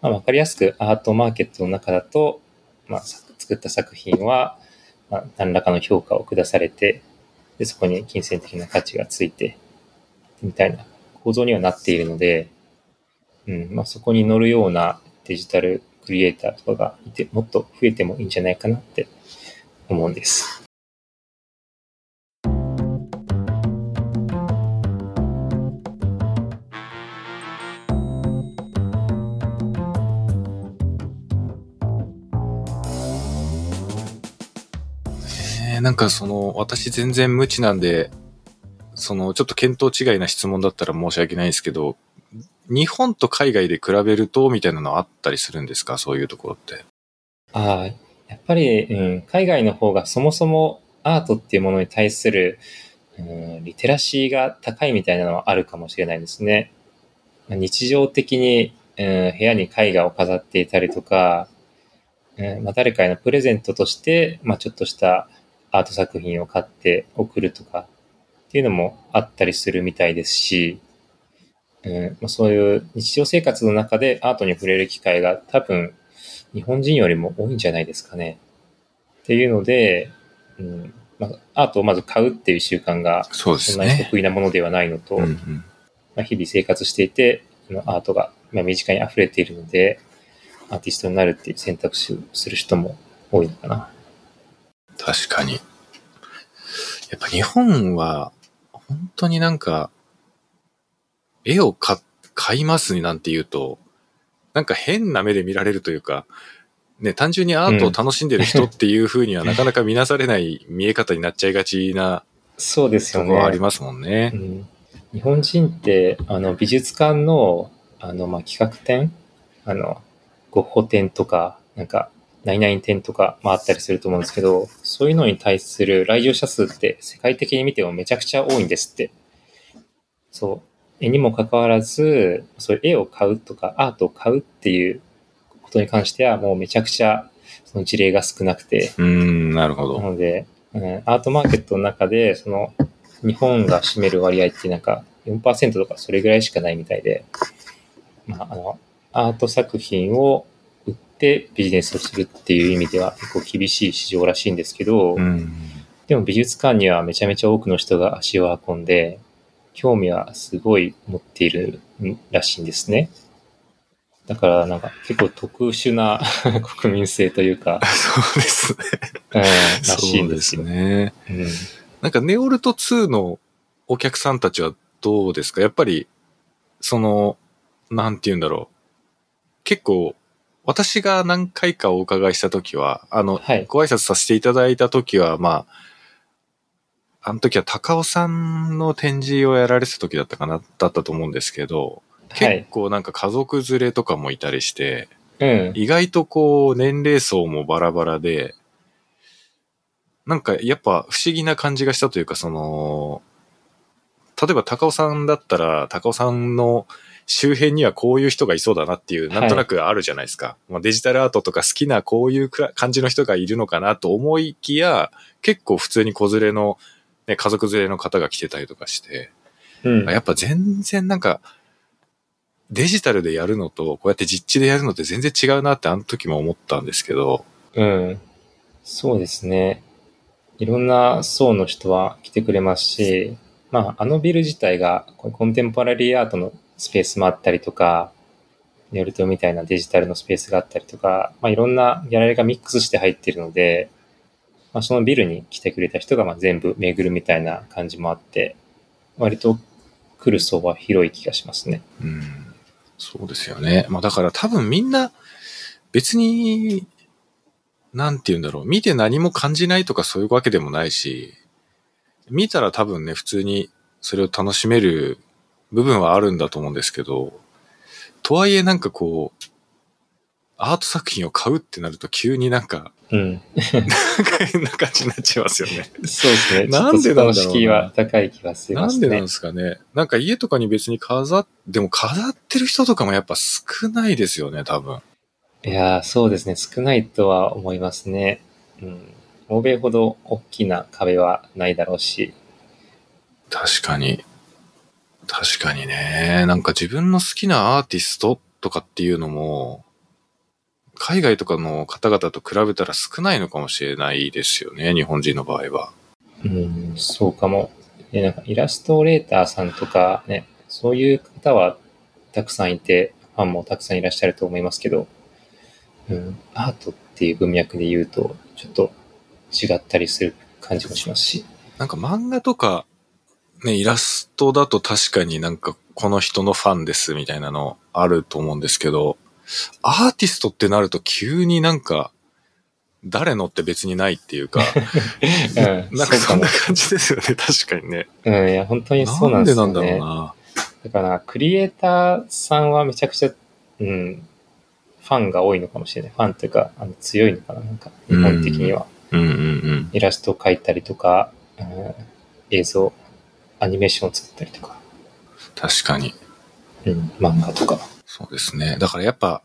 まあ、わかりやすくアートマーケットの中だと、まあ、作った作品は、まあ、何らかの評価を下されて、で、そこに金銭的な価値がついて、みたいな構造にはなっているので、うん、まあそこに乗るようなデジタルクリエイターとかがいて、もっと増えてもいいんじゃないかなって思うんです。えーなんかその、私全然無知なんで、その、ちょっと見当違いな質問だったら申し訳ないんですけど、日本と海外で比べると、みたいなのはあったりするんですか？そういうところって。ああ、やっぱり、うん、海外の方がそもそもアートっていうものに対する、うん、リテラシーが高いみたいなのはあるかもしれないですね。日常的に、うん、部屋に絵画を飾っていたりとか、うんまあ、誰かへのプレゼントとして、まあ、ちょっとしたアート作品を買って送るとかっていうのもあったりするみたいですし、うんまあ、そういう日常生活の中でアートに触れる機会が多分日本人よりも多いんじゃないですかね。っていうので、うんまあ、アートをまず買うっていう習慣がそうでそんなに得意なものではないのと、うんうんまあ、日々生活していて、そのアートがまあ身近に溢れているので、アーティストになるっていう選択肢をする人も多いのかな。確かに。やっぱ日本は、本当になんか、絵を買買いますになんて言うと、なんか変な目で見られるというか、ね、単純にアートを楽しんでる人っていう風にはなかなか見なされない見え方になっちゃいがちなそうですよところはありね。ますもんねう。ん、日本人って、あの、美術館の、あの、まあ、企画展あの、ゴッホ展とか、なんか、何々展とか、まあ、あったりすると思うんですけど、そういうのに対する来場者数って世界的に見てもめちゃくちゃ多いんですって。そにもかかわらず、そういう絵を買うとか、アートを買うっていうことに関しては、もうめちゃくちゃ、その事例が少なくて、うーん、なるほなど。ので、うん、アートマーケットの中で、その、日本が占める割合ってなんか4%とかそれぐらいしかないみたいで、まあ、あの、アート作品を売ってビジネスをするっていう意味では結構厳しい市場らしいんですけど、うん。でも美術館にはめちゃめちゃ多くの人が足を運んで、興味はすごい持っているらしいんですね。だからなんか結構特殊な [LAUGHS] 国民性というか、そうですね。うん、らしいんですよ。ね。うんなんかネオルト2のお客さんたちはどうですか？やっぱり、その、なんて言うんだろう。結構、私が何回かお伺いしたときは、あの、はいご挨拶させていただいたときは、まあ、あの時は高尾さんの展示をやられてた時だったかな、だったと思うんですけど、はい結。構なんか家族連れとかもいたりして、うん。意外とこう年齢層もバラバラで、なんかやっぱ不思議な感じがしたというか、その、例えば高尾さんだったら、高尾さんの周辺にはこういう人がいそうだなっていう、はいなんとなくあるじゃないですか。まあ、デジタルアートとか好きなこういう感じの人がいるのかなと思いきや、結構普通に子連れの、ね、家族連れの方が来てたりとかして、うん。やっぱ全然なんか、デジタルでやるのと、こうやって実地でやるのって全然違うなってあの時も思ったんですけど、うん。そうですね。いろんな層の人は来てくれますし、まあ、あのビル自体がコンテンポラリーアートのスペースもあったりとか、ネオルトみたいなデジタルのスペースがあったりとか、まあ、いろんなギャラリーがミックスして入っているので、まあ、そのビルに来てくれた人がまあ全部巡るみたいな感じもあって、割と来る層は広い気がしますね。うん、そうですよね。まあだから多分みんな別に、なんて言うんだろう、見て何も感じないとかそういうわけでもないし、見たら多分ね、普通にそれを楽しめる部分はあるんだと思うんですけど、とはいえなんかこう、アート作品を買うってなると急になんか、うん。なんか変な感じになっちゃいますよね。そうですね。なんでなんだろうな敷居は高い気がしますね。なんでなんですかね。なんか家とかに別に飾っ、でも飾ってる人とかもやっぱ少ないですよね、多分。いやー、そうですね。少ないとは思いますね。うん。欧米ほど大きな壁はないだろうし。確かに。確かにね。なんか自分の好きなアーティストとかっていうのも、海外とかの方々と比べたら少ないのかもしれないですよね、日本人の場合は。うん、そうかも。で、なんかイラストレーターさんとかね、そういう方はたくさんいて、ファンもたくさんいらっしゃると思いますけど、うん、アートっていう文脈で言うと、ちょっと違ったりする感じもしますし。なんか漫画とか、ね、イラストだと確かになんかこの人のファンですみたいなのあると思うんですけど、アーティストってなると急になんか、誰のって別にないっていうか、[LAUGHS] うん、[LAUGHS] なんかそんな。感じですよね、確かにね。うん、いや、本当にそうなんですよね。なんでなんだろうな。だから、クリエイターさんはめちゃくちゃ、うん、ファンが多いのかもしれない。ファンというか、あの強いのかな、なんか、日本的には。うんうんうん。イラストを描いたりとか、うん映像、アニメーションを作ったりとか、確かに。うん、漫画とか。そうですね。だからやっぱ、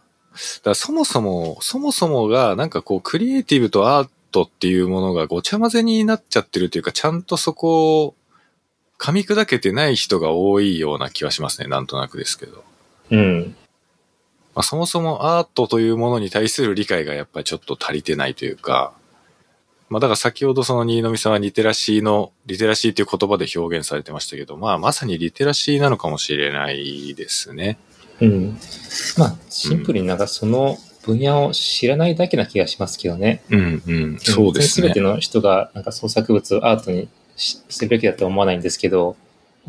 だそもそも、そもそもがなんかこうクリエイティブとアートっていうものがごちゃ混ぜになっちゃってるというか、ちゃんとそこを噛み砕けてない人が多いような気はしますね。なんとなくですけど。うん、まあ、そもそもアートというものに対する理解がやっぱりちょっと足りてないというか、まあだから先ほどその新見さんはリテラシーの、リテラシーという言葉で表現されてましたけど、まあまさにリテラシーなのかもしれないですね。うん。まあ、シンプルになんかその分野を知らないだけな気がしますけどね。うんうん。そうですねすべて。の人がなんか創作物をアートにしするべきだとは思わないんですけど、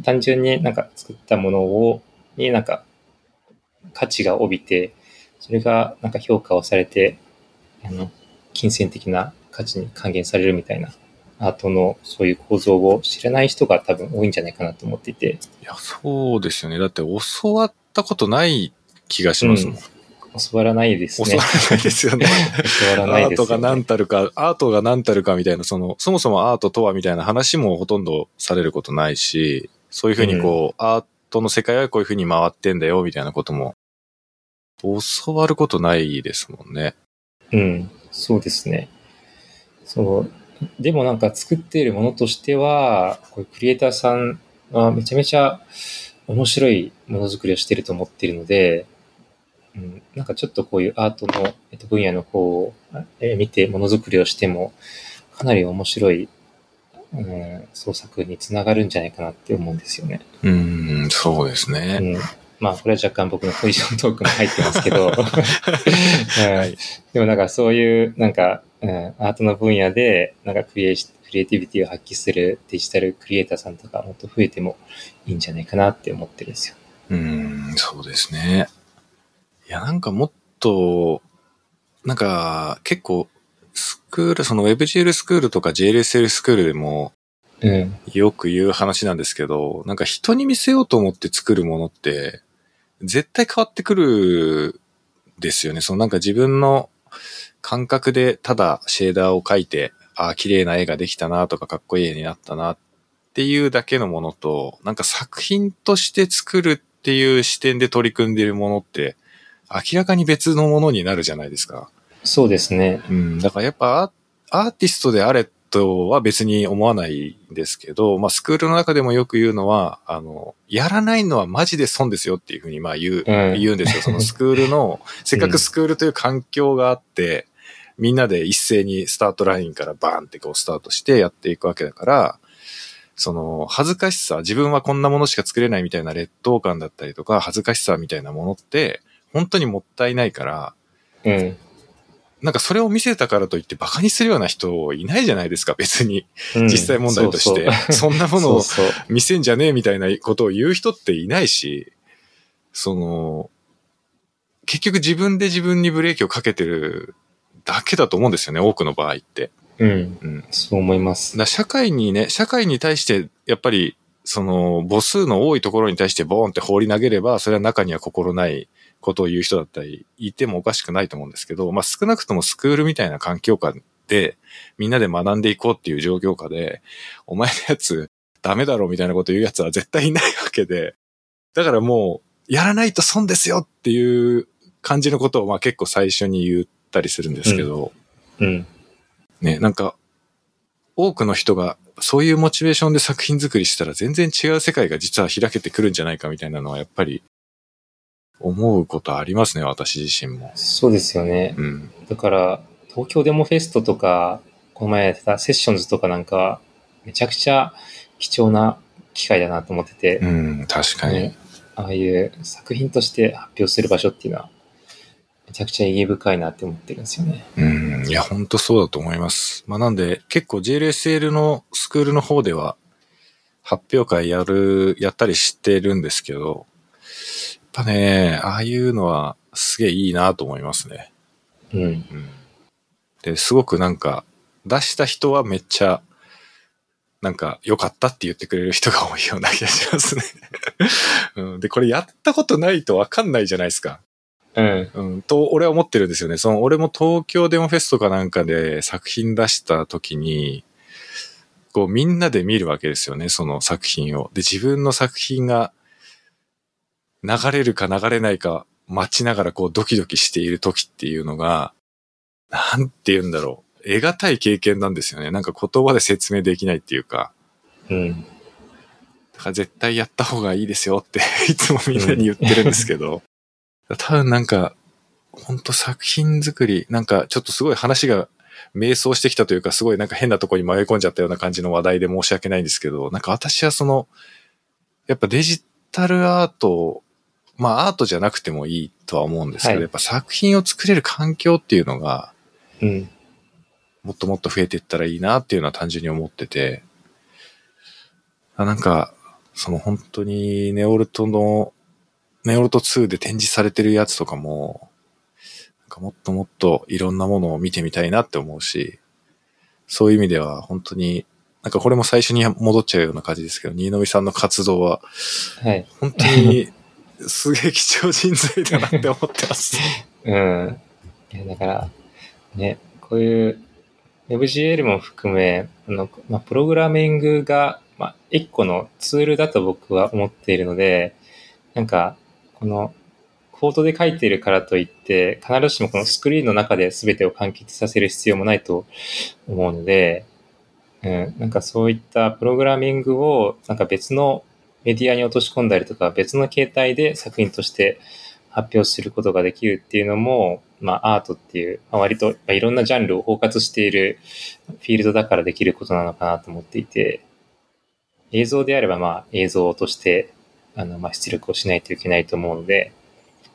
単純になんか作ったものを、になんか価値が帯びて、それがなんか評価をされて、あの、金銭的な価値に還元されるみたいなアートのそういう構造を知らない人が多分多いんじゃないかなと思っていて、いや、そうですよね。だって教わったことない気がしますもん。教わらないですね。教わらないですよね。教わらないアーですよ、ね。トが何たるか、アートが何たるかみたいな、その、そもそもアートとはみたいな話もほとんどされることないし、そういうふうにこう、アートの世界はこういうふうに回ってんだよ、みたいなことも、教わることないですもんね。うん、そうですね。そう。でもなんか作っているものとしては、こういうクリエイターさんはめちゃめちゃ面白いものづくりをしていると思っているので、うん、なんかちょっとこういうアートの、えっと、分野の方をえー見てものづくりをしても、かなり面白い、うん、創作につながるんじゃないかなって思うんですよね。うーん、そうですうね。ん。まあ、これは若干僕のポジショントークも入ってますけど。[LAUGHS] でもなんかそういうなんか、うん、アートの分野でなんかクリエイクリエイティビティを発揮するデジタルクリエイターさんとかもっと増えてもいいんじゃないかなって思ってるんですよ。うん、そうですね。いや、なんかもっと、なんか結構、スクール、その WebGL スクールとか JLSL スクールでも。よく言う話なんですけど、なんか人に見せようと思って作るものって、絶対変わってくるですよね。そのなんか自分の感覚でただシェーダーを描いて、ああ、綺麗な絵ができたなとかかっこいい絵になったなっていうだけのものと、なんか作品として作るっていう視点で取り組んでいるものって、明らかに別のものになるじゃないですか。そうですね。うん、だからやっぱアアーティストであれとは別に思わないんですけど、まあスクールの中でもよく言うのは、あの、やらないのはマジで損ですよっていうふうにまあ言う、うん言うんですよ。そのスクールの、[LAUGHS] せっかくスクールという環境があって、みんなで一斉にスタートラインからバーンってこうスタートしてやっていくわけだから、その、恥ずかしさ、自分はこんなものしか作れないみたいな劣等感だったりとか、恥ずかしさみたいなものって、本当にもったいないから、うん。なんかそれを見せたからといってバカにするような人いないじゃないですか、別に。うん実際問題として。そ [LAUGHS] んなものを見せんじゃねえみたいなことを言う人っていないし、その、結局自分で自分にブレーキをかけてるだけだと思うんですよね、多くの場合って。うん。うん。そう思います。ら社会にね、社会に対して、やっぱり、その、母数の多いところに対してボーンって放り投げれば、それは中には心ないことを言う人だったり、いてもおかしくないと思うんですけど、まあ少なくともスクールみたいな環境下で、みんなで学んでいこうっていう状況下で、お前のやつダメだろみたいなこと言うやつは絶対いないわけで、だからもう、やらないと損ですよっていう感じのことをまあ結構最初に言ったりするんですけど、うん。ね、なんか、多くの人がそういうモチベーションで作品作りしたら全然違う世界が実は開けてくるんじゃないかみたいなのはやっぱり思うことありますね、私自身も。そうですよね。うん。だから、東京デモフェストとか、この前やってたセッションズとかなんか、めちゃくちゃ貴重な機会だなと思ってて、うん、確かに。ねああいう作品として発表する場所っていうのは、めちゃくちゃ意義深いなって思ってるんですよね。うん、いや、本当そうだと思います。まあ、なんで、結構 JLSL のスクールの方では、発表会やる、やったりしてるんですけど、やっぱね、ああいうのはすげえいいなと思いますね。うん。うん。で、すごくなんか、出した人はめっちゃ、なんか、良かったって言ってくれる人が多いような気がしますね。[LAUGHS] うん、で、これやったことないとわかんないじゃないですか。うん。うん、と、俺は思ってるんですよね。その、俺も東京デモフェスとかなんかで作品出した時に、こう、みんなで見るわけですよね、その作品を。で、自分の作品が流れるか流れないか待ちながらこう、ドキドキしている時っていうのが、なんて言うんだろう。得難い経験なんですよね。なんか言葉で説明できないっていうか。うん。だから絶対やった方がいいですよって [LAUGHS] いつもみんなに言ってるんですけど、多分なんか、ほんと作品作り、なんかちょっとすごい話が迷走してきたというか、すごいなんか変なとこに迷い込んじゃったような感じの話題で申し訳ないんですけど、なんか私はその、やっぱデジタルアート、まあアートじゃなくてもいいとは思うんですけど、はいやっぱ作品を作れる環境っていうのが、うん。もっともっと増えていったらいいなっていうのは単純に思ってて、あなんか、その本当にネオルトの、ネオルト2で展示されてるやつとかも、なんかもっともっといろんなものを見てみたいなって思うし、そういう意味では本当に、なんかこれも最初に戻っちゃうような感じですけど、新野さんの活動ははい。本当にすげえ貴重人材だなって思ってます。[LAUGHS] うん。いや、だから、ね、こういう WebGL も含め、あの、まあ、プログラミングが、まあ、一個のツールだと僕は思っているので、なんか、この、コードで書いてるからといって、必ずしもこのスクリーンの中で全てを完結させる必要もないと思うので、うん、なんかそういったプログラミングを、なんか別のメディアに落とし込んだりとか、別の形態で作品として発表することができるっていうのも、まあ、アートっていう、まあ、割とまあいろんなジャンルを包括しているフィールドだからできることなのかなと思っていて、映像であれば、まあ、映像として、あの、まあ、出力をしないといけないと思うので、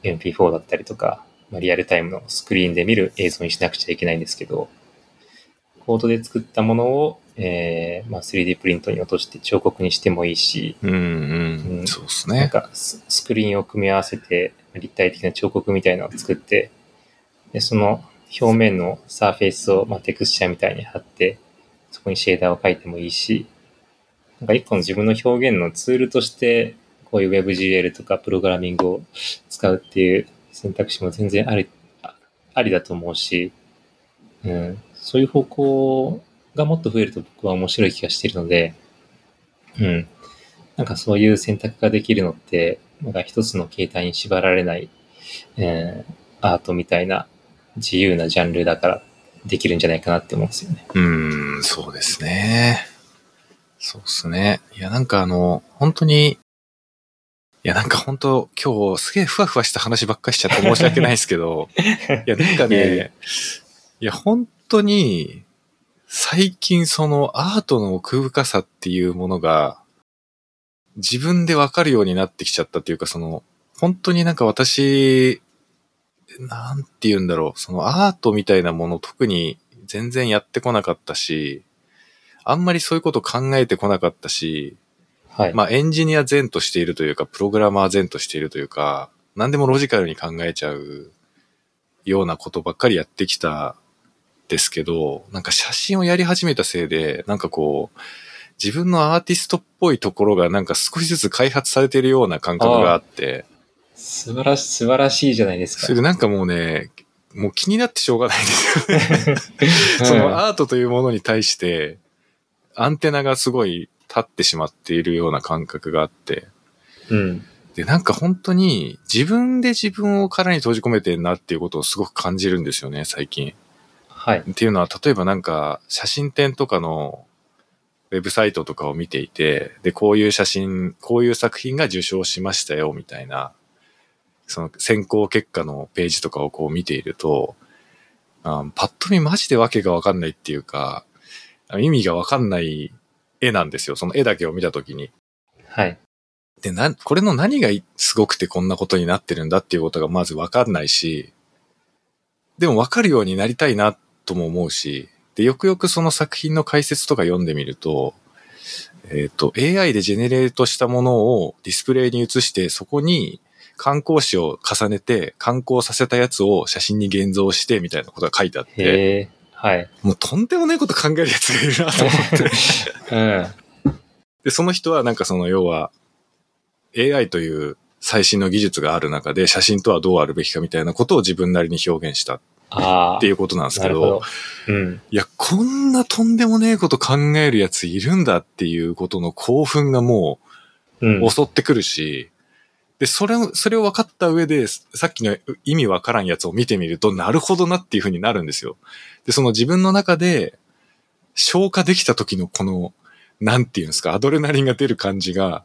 MP4 だったりとか、まあ、リアルタイムのスクリーンで見る映像にしなくちゃいけないんですけど、コードで作ったものを、えーまあ、3D プリントに落として彫刻にしてもいいし、うんううんん。そうですなんね。かススクリーンを組み合わせて立体的な彫刻みたいなのを作って、で、その表面のサーフェイスを、まあ、テクスチャーみたいに貼って、そこにシェーダーを描いてもいいし、なんか一個の自分の表現のツールとして、こういう WebGL とかプログラミングを使うっていう選択肢も全然あり、ありだと思うし、うん、そういう方向がもっと増えると僕は面白い気がしているので、うん、なんかそういう選択ができるのって、なんか一つの形態に縛られない、えーアートみたいな自由なジャンルだからできるんじゃないかなって思うんですよね。うん、そうですね。そうですね。いや、なんかあの、本当に、や、なんか本当今日すげえふわふわした話ばっかりしちゃって申し訳ないですけど、[LAUGHS] いや、なんかね、いや、本当に、最近そのアートの奥深さっていうものが、自分でわかるようになってきちゃったっていうか、その、本当になんか私、なんて言うんだろう、そのアートみたいなもの特に全然やってこなかったし、あんまりそういうこと考えてこなかったし、はい。まあエンジニア前としているというか、プログラマー前としているというか、何でもロジカルに考えちゃうようなことばっかりやってきたですけど、なんか写真をやり始めたせいで、なんかこう、自分のアーティストっぽいところがなんか少しずつ開発されているような感覚があって、素晴らし、素晴らしいじゃないですか。それでなんかもうね、もう気になってしょうがないですよね。[LAUGHS] そうんのアートというものに対して、アンテナがすごい立ってしまっているような感覚があって、うん。で、なんか本当に自分で自分を殻に閉じ込めてんなっていうことをすごく感じるんですよね、最近。はい。っていうのは、例えばなんか写真展とかのウェブサイトとかを見ていて、で、こういう写真、こういう作品が受賞しましたよ、みたいな、その選考結果のページとかをこう見ていると、あパッと見マジでわけがわかんないっていうか、意味がわかんない絵なんですよ。その絵だけを見たときに。はい。で、な、これの何がすごくてこんなことになってるんだっていうことがまずわかんないし、でもわかるようになりたいなとも思うし、で、よくよくその作品の解説とか読んでみると、えっ、と、AI でジェネレートしたものをディスプレイに移して、そこに観光紙を重ねて観光させたやつを写真に現像してみたいなことが書いてあって。はい。もうとんでもないこと考えるやつがいるなと思って。[LAUGHS] うん。で、その人はなんかその要は AI という最新の技術がある中で写真とはどうあるべきかみたいなことを自分なりに表現したっ。ていうことなんですけど、ど。うん。いや、こんなとんでもねえこと考えるやついるんだっていうことの興奮がもうん。う襲ってくるし、で、それを、それを分かった上で、さっきの意味わからんやつを見てみると、なるほどなっていう風になるんですよ。で、その自分の中で消化できた時のこの、なんていうんですか、アドレナリンが出る感じが、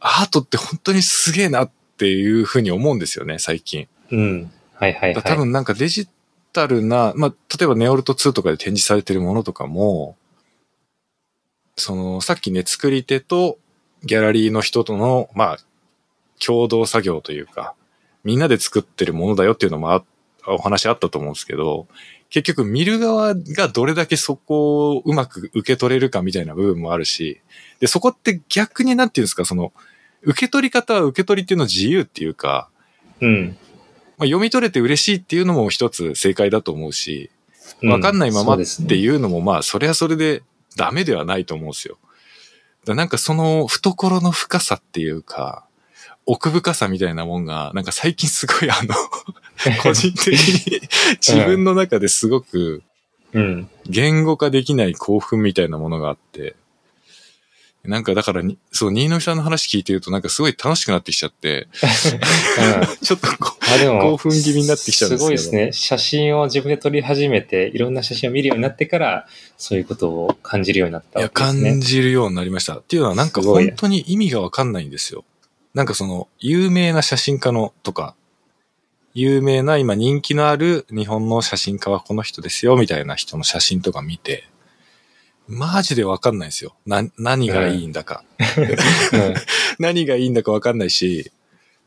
アートって本当にすげえなっていう風に思うんですよね、最近。うん。はいはいはい。多分なんかデジタルな、まあ、例えばネオルト2とかで展示されてるものとかも、その、さっきね、作り手とギャラリーの人との、まあ、共同作業というか、みんなで作ってるものだよっていうのもあお話あったと思うんですけど、結局見る側がどれだけそこをうまく受け取れるかみたいな部分もあるし、で、そこって逆になんていうんですか、その、受け取り方は受け取りっていうの自由っていうか、うん。まあ、読み取れて嬉しいっていうのも一つ正解だと思うし、うんわかんないままっていうのもまあ、それはそれでダメではないと思うんですよ。だなんかその懐の深さっていうか、奥深さみたいなもんが、なんか最近すごいあの、[LAUGHS] 個人的に自分の中ですごくうん。言語化できない興奮みたいなものがあって、なんかだからに、そう、新野さんの話聞いてるとなんかすごい楽しくなってきちゃって、うん。[LAUGHS] ちょっと興奮気味になってきちゃうんですけどすごいですね。写真を自分で撮り始めて、いろんな写真を見るようになってから、そういうことを感じるようになったう、いや、わけですね。感じるようになりました。っていうのはなんか本当に意味がわかんないんですよ。なんかその、有名な写真家のとか、有名な今人気のある日本の写真家はこの人ですよ、みたいな人の写真とか見て、マジでわかんないですよ。な、何がいいんだか。うん [LAUGHS] 何がいいんだかわかんないし、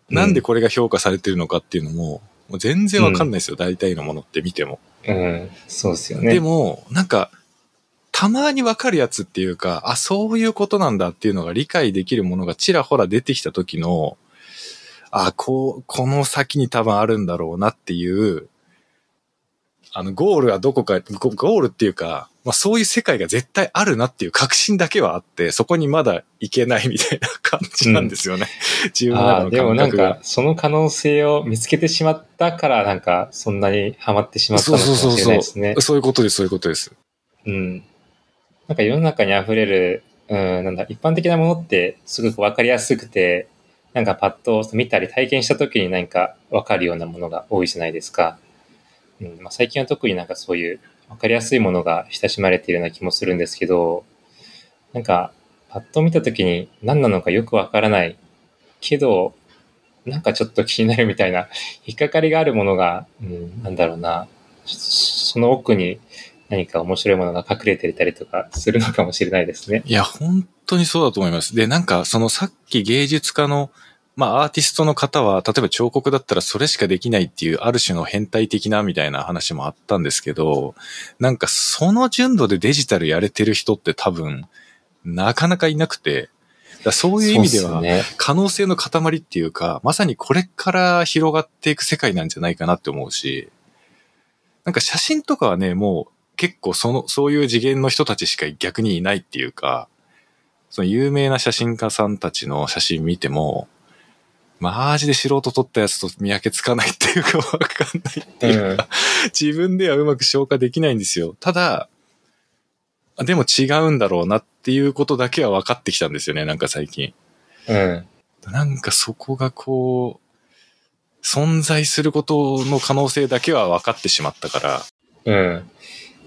なんでこれが評価されてるのかっていうのも、もう全然わかんないですよ、大体のものって見ても。うん。そうですよね。でも、なんか、たまにわかるやつっていうか、あ、そういうことなんだっていうのが理解できるものがちらほら出てきた時の、あ、こう、この先に多分あるんだろうなっていう、あの、ゴールはどこか、ゴゴールっていうか、まあそういう世界が絶対あるなっていう確信だけはあって、そこにまだ行けないみたいな感じなんですよね。自分の中でもなんか、。その可能性を見つけてしまったから、なんか、そんなにハマってしまったそうのかもしれそうそうそうないですね。そういうことです、そういうことです。うん。なんか世の中に溢れる、うん、なんだ、一般的なものってすごくわかりやすくて、なんかパッと見たり体験した時に何かわかるようなものが多いじゃないですか。うんまあ、最近は特になんかそういうわかりやすいものが親しまれているような気もするんですけど、なんかパッと見た時に何なのかよくわからないけど、なんかちょっと気になるみたいな引っかかりがあるものが、うん、なんだろうな、その奥に何か面白いものが隠れていたりとかするのかもしれないですね。いや、本当にそうだと思います。で、なんか、そのさっき芸術家の、まあ、アーティストの方は、例えば彫刻だったらそれしかできないっていう、ある種の変態的なみたいな話もあったんですけど、なんか、その純度でデジタルやれてる人って多分、なかなかいなくて、だそういう意味では。可能性の塊っていうか、まさにこれから広がっていく世界なんじゃないかなって思うし、なんか写真とかはね、もう結構その、そういう次元の人たちしか逆にいないっていうか、その有名な写真家さんたちの写真見ても、マジで素人撮ったやつと見分けつかないっていうかわかんないっていうか、自分ではうまく消化できないんですよ。ただ、でも違うんだろうなっていうことだけは分かってきたんですよね、なんか最近。うん。なんかそこがこう、存在することの可能性だけは分かってしまったから、うん。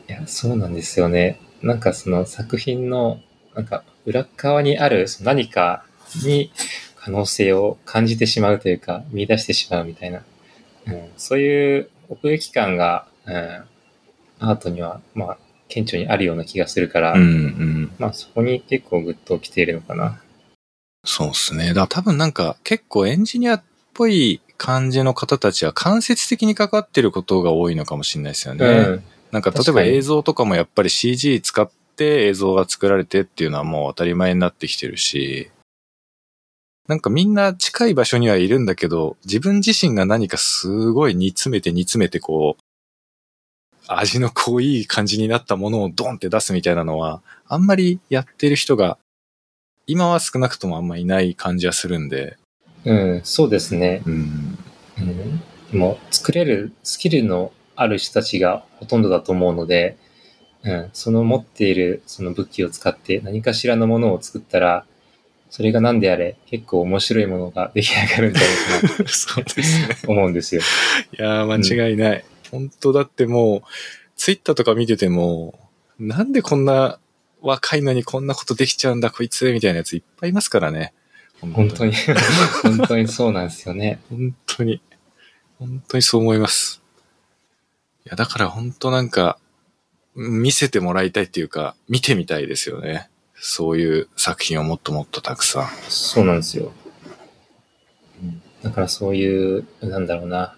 いや、そうなんですよね。なんかその作品の、なんか裏側にあるその何かに可能性を感じてしまうというか、見出してしまうみたいな。うん、そういう奥行き感が、うん、アートには、まあ、顕著にあるような気がするから、うんうん。まあそこに結構グッと来ているのかな。そうですね。だから多分なんか結構エンジニアっぽい感じの方たちは間接的に関わってることが多いのかもしれないですよね。うん。なんか例えば映像とかもやっぱり CG 使って映像が作られてっていうのはもう当たり前になってきてるし、なんかみんな近い場所にはいるんだけど、自分自身が何かすごい煮詰めて煮詰めてこう、味の濃い感じになったものをドンって出すみたいなのは、あんまりやってる人が、今は少なくともあんまいない感じはするんで、うん、そうですね。うん。うん、でも作れるスキルのある人たちがほとんどだと思うので、うん、その持っているその武器を使って何かしらのものを作ったら、それが何であれ結構面白いものが出来上がるんじゃないかな [LAUGHS] そうですね。と思うんですよ。いやー、間違いない。本当だってもう、ツイッターとか見てても、なんでこんな若いのにこんなことできちゃうんだ、こいつ、みたいなやついっぱいいますからね。本当に、本当にそうなんですよね。本当に、本当にそう思います。いや、だから本当なんか、見せてもらいたいっていうか、見てみたいですよね。そういう作品をもっともっとたくさん。そうなんですよ。だからそういう、なんだろうな、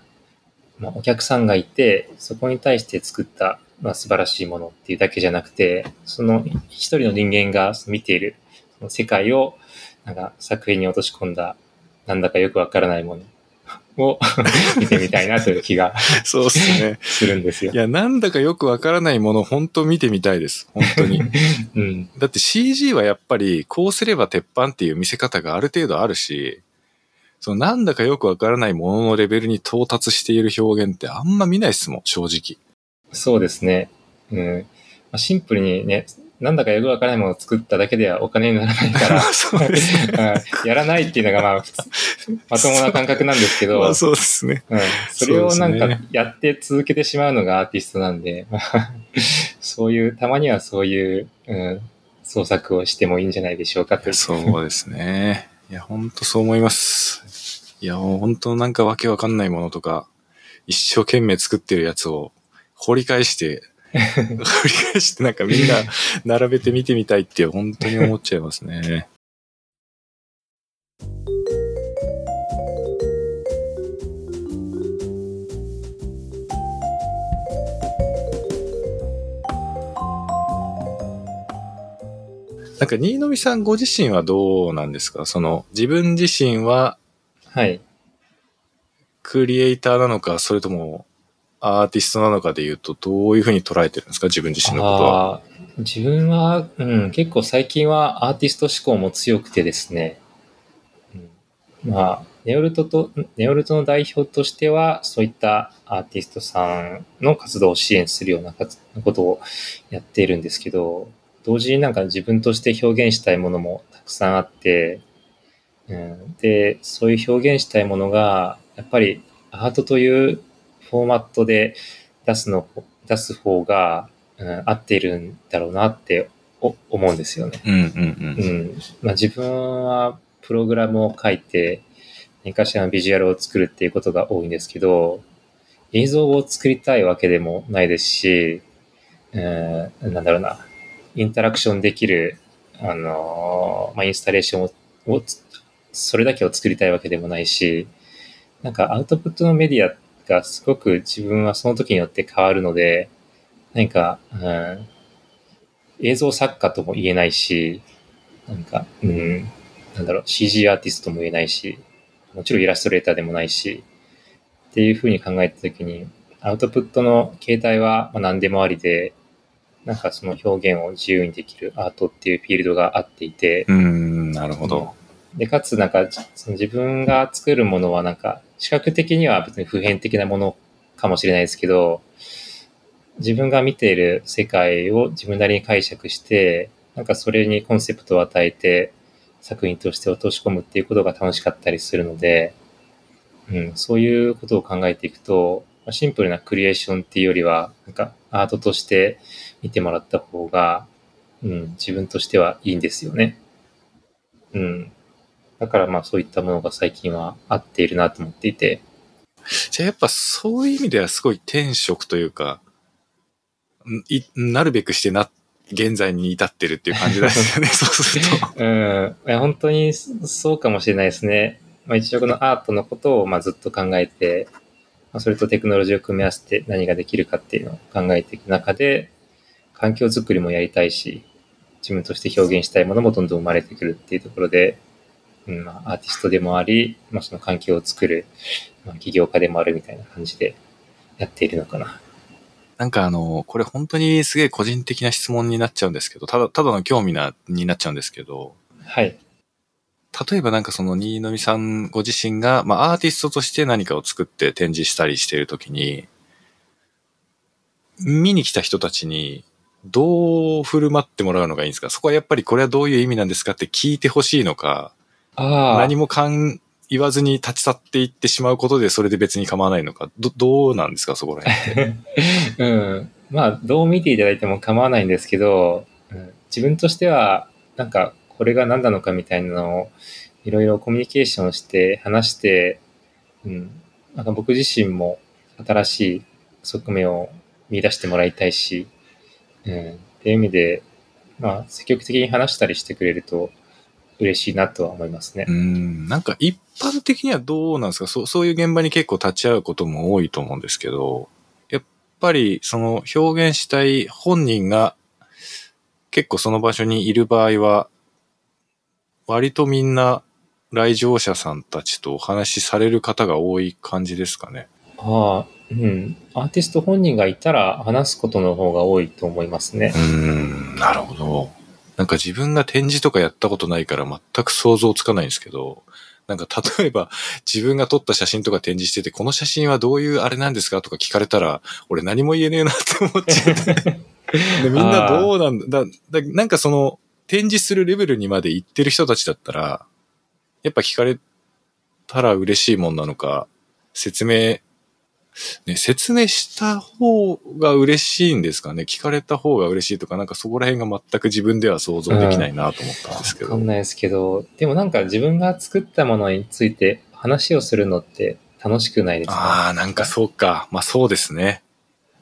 まあ、お客さんがいて、そこに対して作った、まあ、素晴らしいものっていうだけじゃなくて、その一人の人間が見ているその世界を、なんか作品に落とし込んだ、なんだかよくわからないもの [LAUGHS] を [LAUGHS] 見てみたいなという気が [LAUGHS] そうっすね。するんですよい。や、なんだかよくわからないもの、本当見てみたいです。本当に。うん。だって CG はやっぱりこうすれば鉄板っていう見せ方がある程度あるし、そのなんだかよくわからないもののレベルに到達している表現ってあんま見ないっすもん、正直。そうですね。うん。まあ、シンプルにね、なんだかよくわからないものを作っただけではお金にならないから、[LAUGHS] やらないっていうのがまあ [LAUGHS] まともな感覚なんですけど、まあそうですね。うん、それをなんかやって続けてしまうのがアーティストなんで、ま [LAUGHS] あそういう、たまにはそういう、うん、創作をしてもいいんじゃないでしょうかと。そうですね。いや、本当そう思います。いや、もう本当なんかわけわかんないものとか、一生懸命作ってるやつを掘り返して、[LAUGHS] 掘り返してなんかみんな並べて見てみたいって本当に思っちゃいますね。なんか、新野美さんご自身はどうなんですか？その、自分自身ははい。クリエイターなのか、それともアーティストなのかで言うと、どういうふうに捉えてるんですか？自分自身のことは。自分は、うん、結構最近はアーティスト思考も強くてですね、うん、まあ、ネオルトと、ネオルトの代表としては、そういったアーティストさんの活動を支援するようなことをやっているんですけど、同時になんか自分として表現したいものもたくさんあって、うん、で、そういう表現したいものが、やっぱりアートというフォーマットで出すの、出す方が、うん、合っているんだろうなってお思うんですよね。うんうんううん。ん。まあ自分はプログラムを書いて何かしらのビジュアルを作るっていうことが多いんですけど、映像を作りたいわけでもないですし、えーなんだろうな、インタラクションできる、あのーまあ、インスタレーションををつそれだけを作りたいわけでもないし、なんかアウトプットのメディアがすごく自分はその時によって変わるので、何か、うん、映像作家とも言えないし、なんか、うん、なんだろう、CG アーティストも言えないし、もちろんイラストレーターでもないし、っていうふうに考えたときに、アウトプットの形態はまあ何でもありで、なんかその表現を自由にできるアートっていうフィールドがあっていて、うーん、なるほど。で、かつなんか、その自分が作るものはなんか、視覚的には別に普遍的なものかもしれないですけど、自分が見ている世界を自分なりに解釈して、なんかそれにコンセプトを与えて作品として落とし込むっていうことが楽しかったりするので、うん、そういうことを考えていくと、シンプルなクリエーションっていうよりは、なんかアートとして見てもらった方が、うん、自分としてはいいんですよね。うん。だからまあそういったものが最近は合っているなと思っていて、じゃあやっぱそういう意味ではすごい天職というか、いなるべくしてな、現在に至ってるっていう感じですよね、[LAUGHS] そうすると。うん。いや、本当にそうかもしれないですね。まあ、一応このアートのことをまあずっと考えて、まあ、それとテクノロジーを組み合わせて何ができるかっていうのを考えていく中で、環境づくりもやりたいし、自分として表現したいものもどんどん生まれてくるっていうところで、うんまあ、アーティストでもあり、まあ、その環境を作る、まあ、起業家でもあるみたいな感じでやっているのかな。なんかあの、これ本当にすげえ個人的な質問になっちゃうんですけど、ただ、ただの興味な、になっちゃうんですけど、はい。例えばなんかその新のみさんご自身が、まあアーティストとして何かを作って展示したりしているときに、見に来た人たちにどう振る舞ってもらうのがいいんですか？そこはやっぱりこれはどういう意味なんですかって聞いてほしいのか。何も勘言わずに立ち去っていってしまうことでそれで別に構わないのか、ど、どうなんですかそこら辺。[LAUGHS] うん。まあ、どう見ていただいても構わないんですけど、うん自分としては、なんか、これが何なのかみたいなのを、いろいろコミュニケーションして、話して、うん。なんか僕自身も新しい側面を見出してもらいたいし、うん。っていう意味で、まあ、積極的に話したりしてくれると嬉しいなとは思いますねう。ん、なんか一般的にはどうなんですか？そうそういう現場に結構立ち会うことも多いと思うんですけど、やっぱりその表現したい本人が結構その場所にいる場合は、割とみんな来場者さんたちとお話しされる方が多い感じですかね？ああ、うん。アーティスト本人がいたら話すことの方が多いと思いますねう。ん、なるほど。なんか自分が展示とかやったことないから全く想像つかないんですけど、なんか例えば自分が撮った写真とか展示してて、この写真はどういうあれなんですかとか聞かれたら、俺何も言えねえなって思っちゃって。[LAUGHS] でみんなどうなんだだだなんかその展示するレベルにまで行ってる人たちだったら、やっぱ聞かれたら嬉しいもんなのか、説明、ね、説明した方が嬉しいんですかね？聞かれた方が嬉しいとか、なんかそこら辺が全く自分では想像できないなと思ったんですけど。わかんないですけど、でもなんか自分が作ったものについて話をするのって楽しくないですか？ああ、なんかそうか。まあそうですね。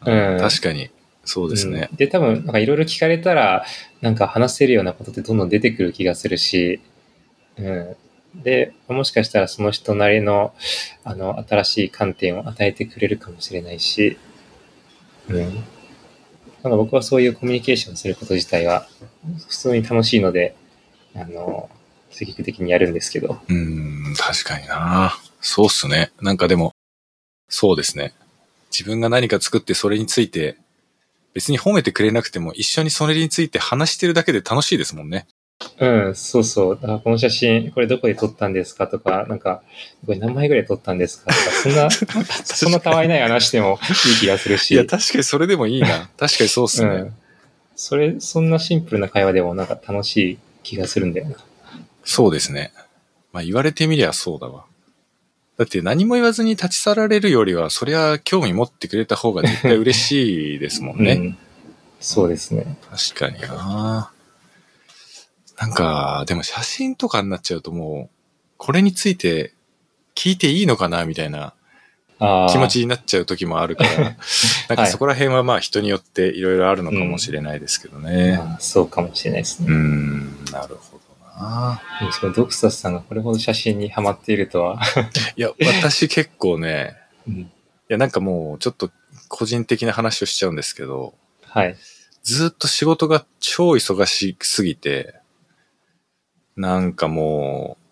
うん確かに。そうですね。うんで、多分、なんかいろいろ聞かれたら、なんか話せるようなことってどんどん出てくる気がするし、うん。で、もしかしたらその人なりの、あの、新しい観点を与えてくれるかもしれないし、うん。なんか僕はそういうコミュニケーションすること自体は、普通に楽しいので、あの、積極的にやるんですけど、うん、確かにな。そうっすね。なんかでも、そうですね。自分が何か作ってそれについて、別に褒めてくれなくても一緒にそれについて話してるだけで楽しいですもんね。うん、そうそう。だからこの写真、これどこで撮ったんですかとか、なんか、これ何枚ぐらい撮ったんですかとか、そんな、[LAUGHS] そんなたわいない話してもいい気がするし。いや、確かにそれでもいいな。確かにそうっすね。うん。それ、そんなシンプルな会話でもなんか楽しい気がするんだよな。そうですね。まあ言われてみりゃそうだわ。だって何も言わずに立ち去られるよりは、そりゃ興味持ってくれた方が絶対嬉しいですもんね。うん。そうですね。確かにななんか、でも写真とかになっちゃうともう、これについて聞いていいのかなみたいな。気持ちになっちゃう時もあるから、[LAUGHS] なんかそこら辺はまあ人によっていろいろあるのかもしれないですけどね。まあそうかもしれないですうね。ん、なるほどなでもドクサスさんがこれほど写真にハマっているとは。[LAUGHS] いや、私結構ね、うんいやなんかもうちょっと個人的な話をしちゃうんですけど、はい。ずっと仕事が超忙しすぎて、なんかもう、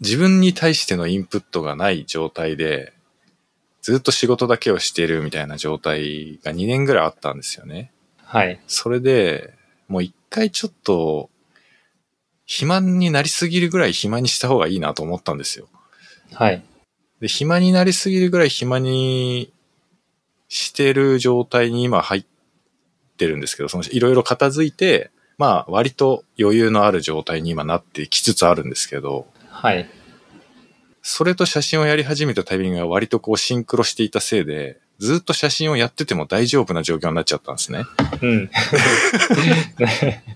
自分に対してのインプットがない状態で、ずっと仕事だけをしてるみたいな状態が2年ぐらいあったんですよね。はい。それで、もう一回ちょっと、暇になりすぎるぐらい暇にした方がいいなと思ったんですよ。はい。で、暇になりすぎるぐらい暇にしてる状態に今入ってるんですけど、そのいろいろ片付いて、まあ割と余裕のある状態に今なってきつつあるんですけど、はい。それと写真をやり始めたタイミングが割とこうシンクロしていたせいで、ずっと写真をやってても大丈夫な状況になっちゃったんですね。うん。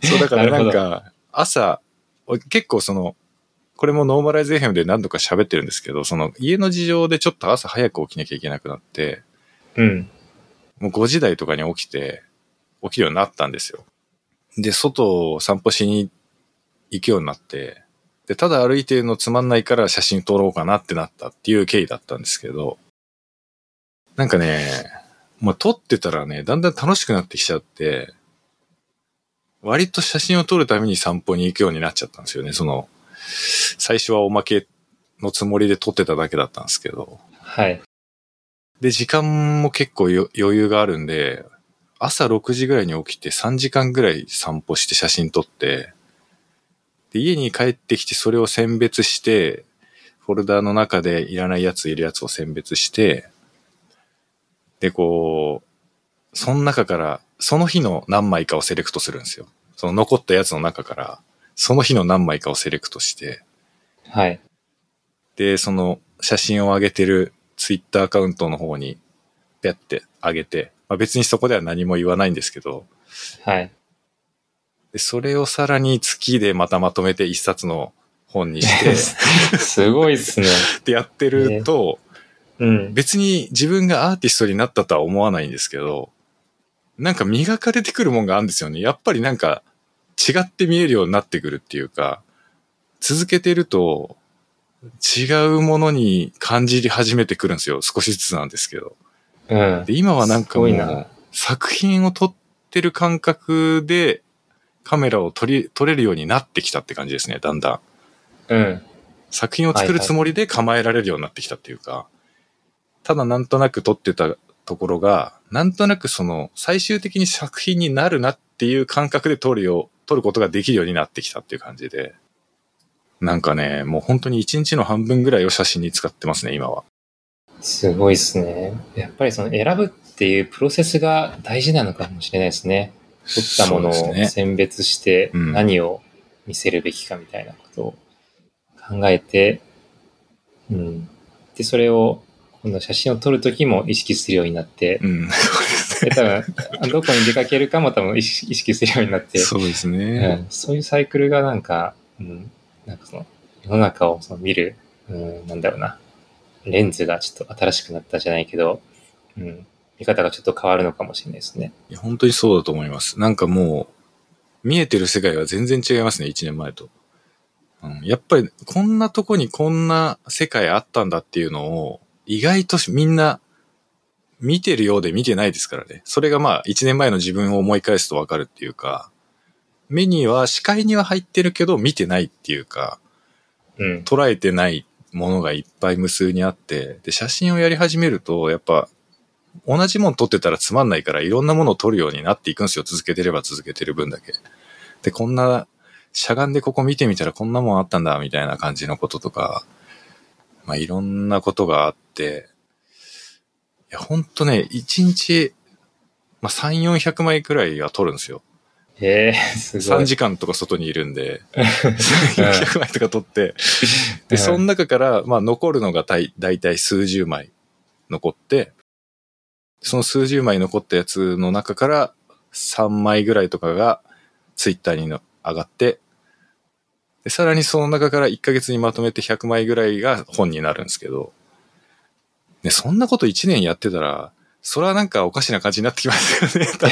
そうだからなんか、朝、結構その、これもノーマライズ FM で何度か喋ってるんですけど、その家の事情でちょっと朝早く起きなきゃいけなくなって、うん。もう5時台とかに起きて、起きるようになったんですよ。で、外を散歩しに行くようになって、で、ただ歩いてるのつまんないから写真撮ろうかなってなったっていう経緯だったんですけど、なんかね、まあ、撮ってたらね、だんだん楽しくなってきちゃって、割と写真を撮るために散歩に行くようになっちゃったんですよね。その、最初はおまけのつもりで撮ってただけだったんですけど。はい。で、時間も結構よ余裕があるんで、朝6時ぐらいに起きて3時間ぐらい散歩して写真撮って、で、家に帰ってきてそれを選別して、フォルダーの中でいらないやついるやつを選別して、で、こう、その中から、その日の何枚かをセレクトするんですよ。その残ったやつの中から、その日の何枚かをセレクトして、はい。で、その写真を上げてるツイッターアカウントの方に、ペッて上げて、まあ、別にそこでは何も言わないんですけど、はい。でそれをさらに月でまたまとめて一冊の本にして、[LAUGHS] すごいっすね。[LAUGHS] ってやってると、うん。別に自分がアーティストになったとは思わないんですけど、なんか磨かれてくるもんがあるんですよね。やっぱりなんか違って見えるようになってくるっていうか、続けてると違うものに感じ始めてくるんですよ。少しずつなんですけど。うん。で、今はなんかもうな作品を撮ってる感覚でカメラを撮り、撮れるようになってきたって感じですね、だんだん。うん。作品を作るつもりで構えられるようになってきたっていうか、ただなんとなく撮ってたところが、なんとなくその最終的に作品になるなっていう感覚で撮るよう、撮ることができるようになってきたっていう感じで、なんかね、もう本当に一日の半分ぐらいを写真に使ってますね、今は。すごいっすね。やっぱりその選ぶっていうプロセスが大事なのかもしれないですね。取ったものを選別してうん何を見せるべきかみたいなことを考えて、うん。で、それを今度写真を撮るときも意識するようになって、うん、[LAUGHS] そうで多分どこに出かけるかも多分意識するようになって。そうですうね。ん、そういうサイクルがなんか、うん、なんかその世の中をその見る、うん、なんだろうな、レンズがちょっと新しくなったじゃないけど、うん、見方がちょっと変わるのかもしれないですね。いや本当にそうだと思います。なんかもう、見えてる世界は全然違いますね、1年前と。うん、やっぱり、こんなとこにこんな世界あったんだっていうのを、意外とみんな、見てるようで見てないですからね。それがまあ、1年前の自分を思い返すとわかるっていうか、目には、視界には入ってるけど見てないっていうか、うん。捉えてないものがいっぱい無数にあって、で、写真をやり始めると、やっぱ、同じもの撮ってたらつまんないから、いろんなものを撮るようになっていくんですよ。続けてれば続けてる分だけ。で、こんな、しゃがんでここ見てみたらこんなもんあったんだ、みたいな感じのこととか、まあ、いろんなことがあって、いや、ほんとね、1日、まあ、3、400枚くらいは撮るんですよ。ええすご3い。時間とか外にいるんで、[LAUGHS] 400枚とか撮って、で、その中から、まあ、残るのがだいだいたい数十枚残って、その数十枚残ったやつの中から3枚ぐらいとかがツイッターにの上がって、で、さらにその中から1ヶ月にまとめて100枚ぐらいが本になるんですけど、ね、そんなこと1年やってたら、それはなんかおかしな感じになってきますよね、多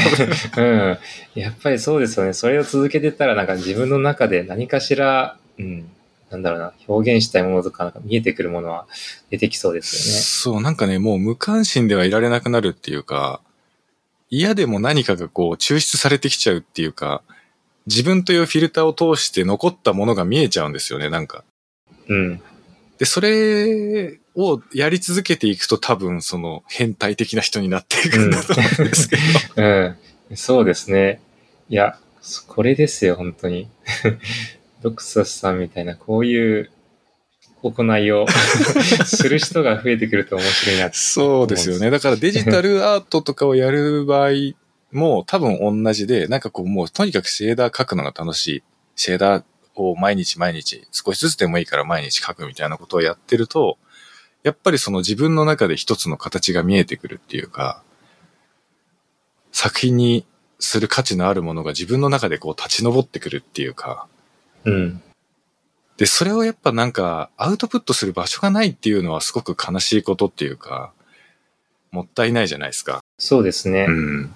分。うん。やっぱりそうですよね。それを続けてたら、なんか自分の中で何かしら、うん、なんだろうな、表現したいものとか、なんか見えてくるものは出てきそうですそう、なんかね、もう無関心ではいられなくなるっていうか、嫌でも何かがこう抽出されてきちゃうっていうか、自分というフィルターを通して残ったものが見えちゃうんですよね、なんか。よね。うん。で、それをやり続けていくと多分その変態的な人になっていくんだと思うんですけど。うん。[LAUGHS] そうですね。いや、そこれですよ、本当に。[LAUGHS] ドクサスさんみたいな、こういう行いを [LAUGHS] する人が増えてくると面白いなって。そうですよね。だからデジタルアートとかをやる場合も多分同じで、なんかこうもうとにかくシェーダー描くのが楽しい。シェーダーを毎日毎日少しずつでもいいから毎日描くみたいなことをやってると、やっぱりその自分の中で一つの形が見えてくるっていうか、作品にする価値のあるものが自分の中でこう立ち上ってくるっていうか、うん。で、それをやっぱなんかアウトプットする場所がないっていうのはすごく悲しいことっていうか、もったいないじゃないですか。そうですね。うん。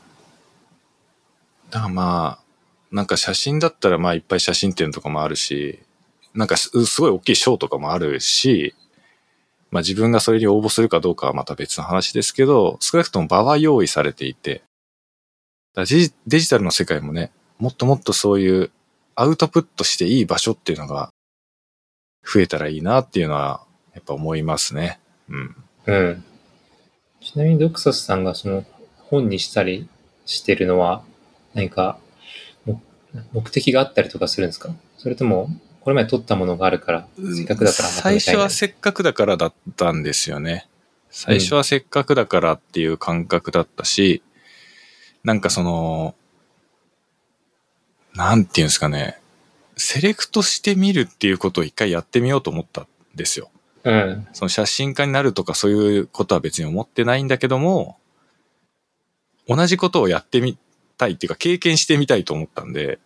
だからまあ、なんか写真だったらまあいっぱい写真展とかもあるし、なんかすごい大きいショーとかもあるし、まあ自分がそれに応募するかどうかはまた別の話ですけど、少なくとも場は用意されていて、だデジデジタルの世界もね、もっともっとそういうアウトプットしていい場所っていうのが増えたらいいなっていうのはやっぱ思いますね。うん。うん。ちなみにドクサスさんがその本にしたりしてるのは何か目的があったりとかするんですか？それともこれまで撮ったものがあるから、せっかくだからまと最めたいな初はせっかくだからだったんですよね。最初はせっかくだからっていう感覚だったし、なんかその、なんていうんですかね、セレクトしてみるっていうことを一回やってみようと思ったんですよ。うん。その写真家になるとかそういうことは別に思ってないんだけども、同じことをやってみたいっていうか経験してみたいと思ったんで、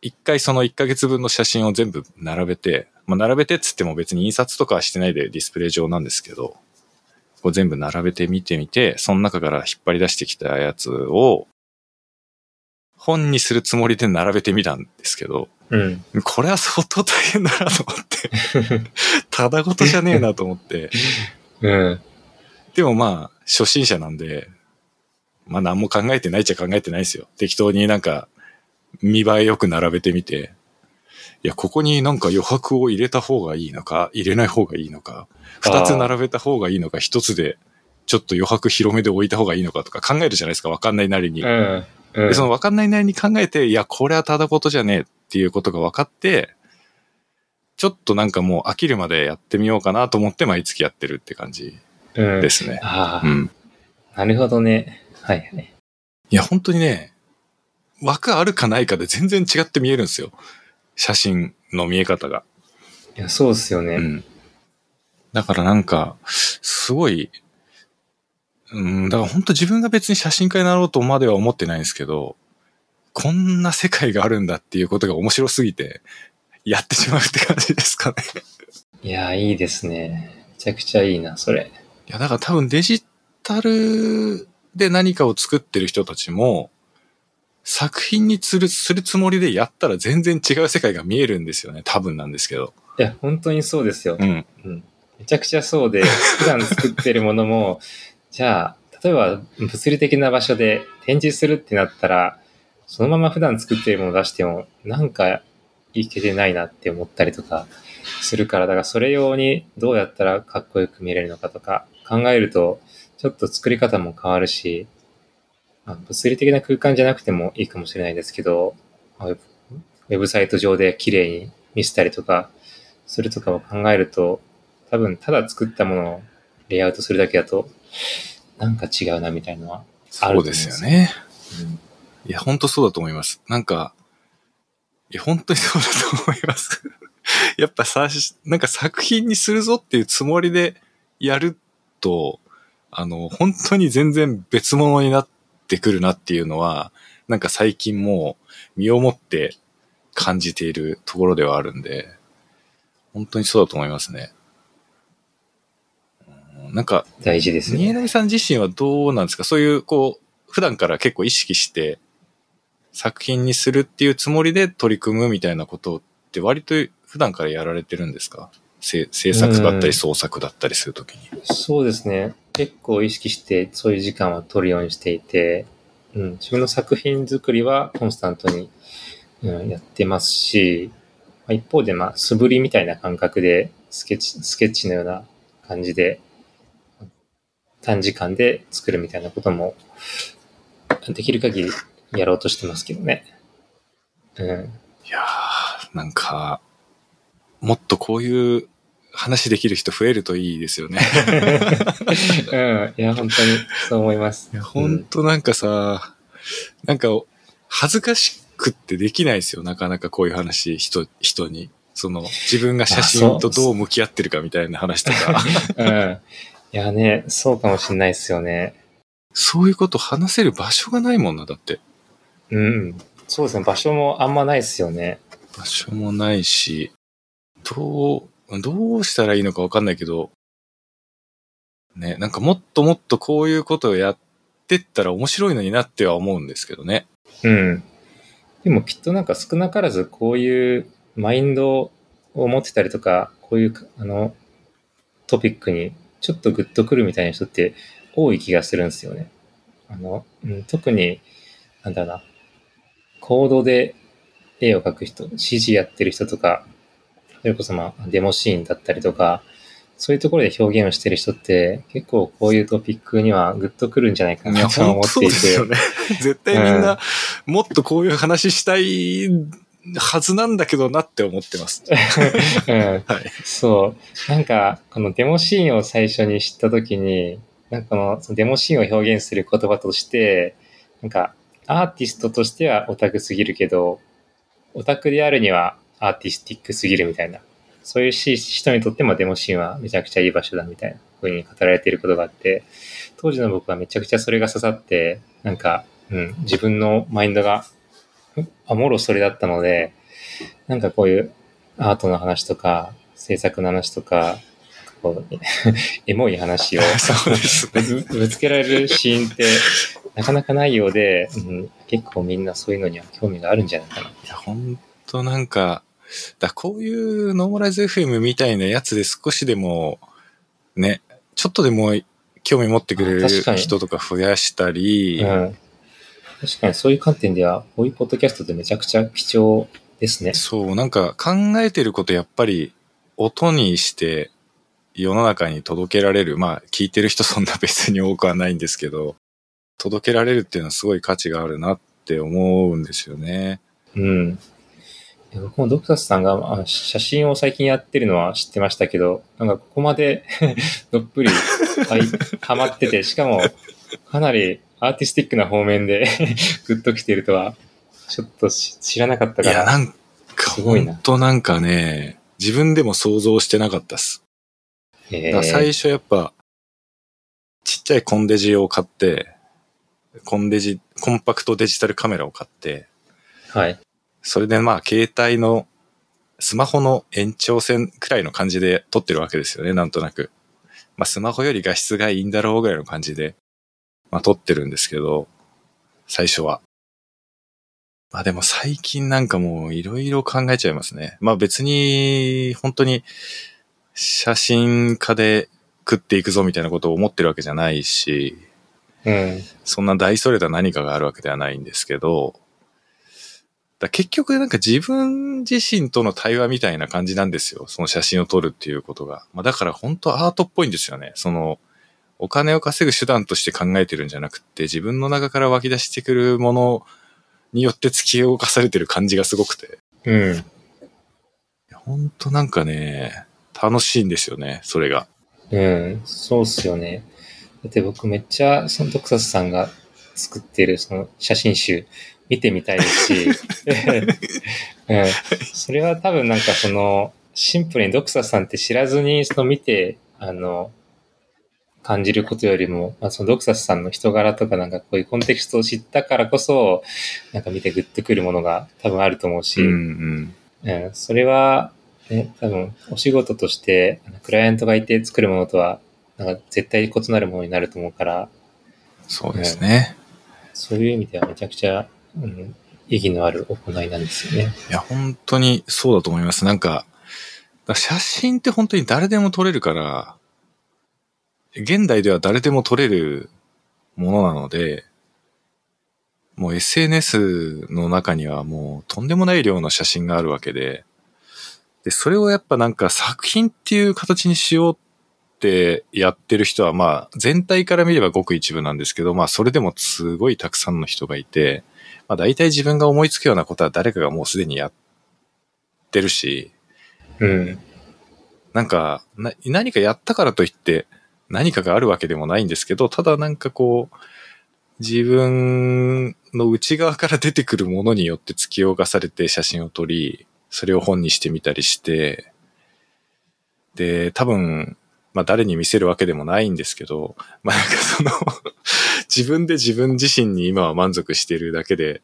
一回その1ヶ月分の写真を全部並べて、まあ並べてっつっても別に印刷とかはしてないでディスプレイ上なんですけど、こう全部並べて見てみて、その中から引っ張り出してきたやつを本にするつもりで並べてみたんですけど、うん。これは相当大変だなと思って、[LAUGHS] ただごとじゃねえなと思って、うん。でもまあ、初心者なんで、まあ何も考えてないっちゃ考えてないですよ。適当になんか、見栄えよく並べてみて、いや、ここになんか余白を入れた方がいいのか、入れない方がいいのか、二つ並べた方がいいのか、一つで、ちょっと余白広めで置いた方がいいのかとか考えるじゃないですか、わかんないなりに。うん。うんで、そのわかんないなりに考えて、いや、これはただごとじゃねえっていうことが分かって、ちょっとなんかもう飽きるまでやってみようかなと思って毎月やってるって感じうんですね。ああ、うん。なるほどね。はいはい。いや、本当にね、枠あるかないかで全然違って見えるんですよ。写真の見え方が。いや、そうっすよね。うん。だからなんか、すごい、うん、だから本当自分が別に写真家になろうとまでは思ってないんですけど、こんな世界があるんだっていうことが面白すぎて、やってしまうって感じですかね。いや、いいですね。めちゃくちゃいいな、それ。いや、だから多分デジタルで何かを作ってる人たちも、作品にするするつもりでやったら全然違う世界が見えるんですよね。多分なんですけど。いや、本当にそうですよ。うん。うん。めちゃくちゃそうで、普段作ってるものも、[LAUGHS] じゃあ、例えば物理的な場所で展示するってなったら、そのまま普段作ってるものを出しても、なんかいけてないなって思ったりとかするから、だからそれ用にどうやったらかっこよく見れるのかとか考えると、ちょっと作り方も変わるし、あ物理的な空間じゃなくてもいいかもしれないですけど、ウェブサイト上で綺麗に見せたりとかするとかを考えると、多分ただ作ったものをレイアウトするだけだと、なんか違うなみたいなのはあると思うんそうですよね。うんいや、本当そうだと思います。なんか、いや、本当にそうだと思います。やっぱさ、なんか作品にするぞっていうつもりでやると、あの、本当に全然別物になってくるなっていうのは、なんか最近もう身をもって感じているところではあるんで、本当にそうだと思いますね。うんなんか、大事ですよね。新浪さん自身はどうなんですか？そういう、こう、普段から結構意識して作品にするっていうつもりで取り組むみたいなことって割と普段からやられてるんですか？せ制作だったうんり創作だったりするときに。そうですね。結構意識してそういう時間は取るようにしていて、うん、自分の作品作りはコンスタントに、うん、やってますし、まあ一方で、まあ、素振りみたいな感覚で、スケッチ、スケッチのような感じで、短時間で作るみたいなことも、できる限りやろうとしてますけどね。うん。いやー、なんか、もっとこういう話できる人増えるといいですよね。[LAUGHS] うん。いや、本当にそう思います。いや、ほんとなんかさ、なんか恥ずかしくってできないですよ。なかなかこういう話、人、人に。その、自分が写真とどう向き合ってるかみたいな話とか。[LAUGHS] うん。いやね、そうかもしんないですよね。そういうこと話せる場所がないもんな、だって。うん。そうですね。場所もあんまないですよね。場所もないし、どう、どうしたらいいのかわかんないけど、ね、なんかもっともっとこういうことをやってったら面白いのになっては思うんですけどね。うん。でもきっとなんか少なからずこういうマインドを持ってたりとか、こういうあのトピックにちょっとグッとくるみたいな人って多い気がするんですよね。あの、うん、特に、なんだろうな、コードで絵を描く人、CG やってる人とか、それこそまあデモシーンだったりとか、そういうところで表現をしてる人って結構こういうトピックにはグッとくるんじゃないかなと思っていて。ですよね。[LAUGHS] 絶対みんな、もっとこういう話したいはずなんだけどなって思ってます。[LAUGHS] うんはい。そう。なんか、このデモシーンを最初に知ったときに、なんかこのデモシーンを表現する言葉として、なんか、アーティストとしてはオタクすぎるけど、オタクであるにはアーティスティックすぎるみたいな。そういうし人にとってもデモシーンはめちゃくちゃいい場所だみたいなふうに語られていることがあって、当時の僕はめちゃくちゃそれが刺さって、なんか、うん、自分のマインドが、んあ、もろそれだったので、なんかこういうアートの話とか、制作の話とか、こうエモい話を [LAUGHS] ね。ぶぶつけられるシーンってなかなかないようで、うん、結構みんなそういうのには興味があるんじゃないかな。いや、ほんとなんか、だこういうノーマライズ FM みたいなやつで少しでも、ね、ちょっとでも興味持ってくれる人とか増やしたり、うん。確かにそういう観点では、こういうポッドキャストってめちゃくちゃ貴重ですね。そう、なんか考えてることやっぱり音にして世の中に届けられる。まあ聞いてる人そんな別に多くはないんですけど、届けられるっていうのはすごい価値があるなって思うんですよね。うん。いや僕もドクタスさんがあ写真を最近やってるのは知ってましたけど、なんかここまで [LAUGHS] どっぷりはいハマってて、しかもかなりアーティスティックな方面で [LAUGHS] グッときてるとは、ちょっとし知らなかったいや、から。なんかすごいな本当なんかね、自分でも想像してなかったっす。最初やっぱ、ちっちゃいコンデジを買って、コンデジ、コンパクトデジタルカメラを買って、はい。それでまあ携帯のスマホの延長線くらいの感じで撮ってるわけですよね、なんとなく。まあスマホより画質がいいんだろうぐらいの感じで、まあ撮ってるんですけど、最初は。まあでも最近なんかもういろいろ考えちゃいますね。まあ別に本当に写真家で食っていくぞみたいなことを思ってるわけじゃないし、うん。そんな大それた何かがあるわけではないんですけど、だ結局なんか自分自身との対話みたいな感じなんですよ。その写真を撮るっていうことが。まあだから本当アートっぽいんですよね。その、お金を稼ぐ手段として考えてるんじゃなくって、自分の中から湧き出してくるものによって突き動かされてる感じがすごくて。うん。本当なんかね、楽しいんですよね、それが。うん。そうっすよね。だって僕めっちゃ、そのサスさんが作ってるその写真集見てみたいですし、[LAUGHS] うん。それは多分なんかその、シンプルにドクサスさんって知らずにその見て、あの、感じることよりも、まあ、そのドクサスさんの人柄とかなんかこういうコンテクストを知ったからこそ、なんか見てグッとくるものが多分あると思うし、うんうん。うん、それは、ね、多分、お仕事として、クライアントがいて作るものとは、なんか絶対異なるものになると思うから、そうですね。そういう意味ではめちゃくちゃ、うん、意義のある行いなんですよね。いや、本当にそうだと思います。なんか、か写真って本当に誰でも撮れるから、現代では誰でも撮れるものなので、もう SNS の中にはもうとんでもない量の写真があるわけで、で、それをやっぱなんか作品っていう形にしようってやってる人はまあ全体から見ればごく一部なんですけど、まあそれでもすごいたくさんの人がいて、まあ大体自分が思いつくようなことは誰かがもうすでにやってるし、うん。なんか、な何かやったからといって何かがあるわけでもないんですけど、ただなんかこう、自分の内側から出てくるものによって突き動かされて写真を撮り、それを本にしてみたりして、で、多分、まあ誰に見せるわけでもないんですけど、まあなんかその、[LAUGHS] 自分で自分自身に今は満足しているだけで、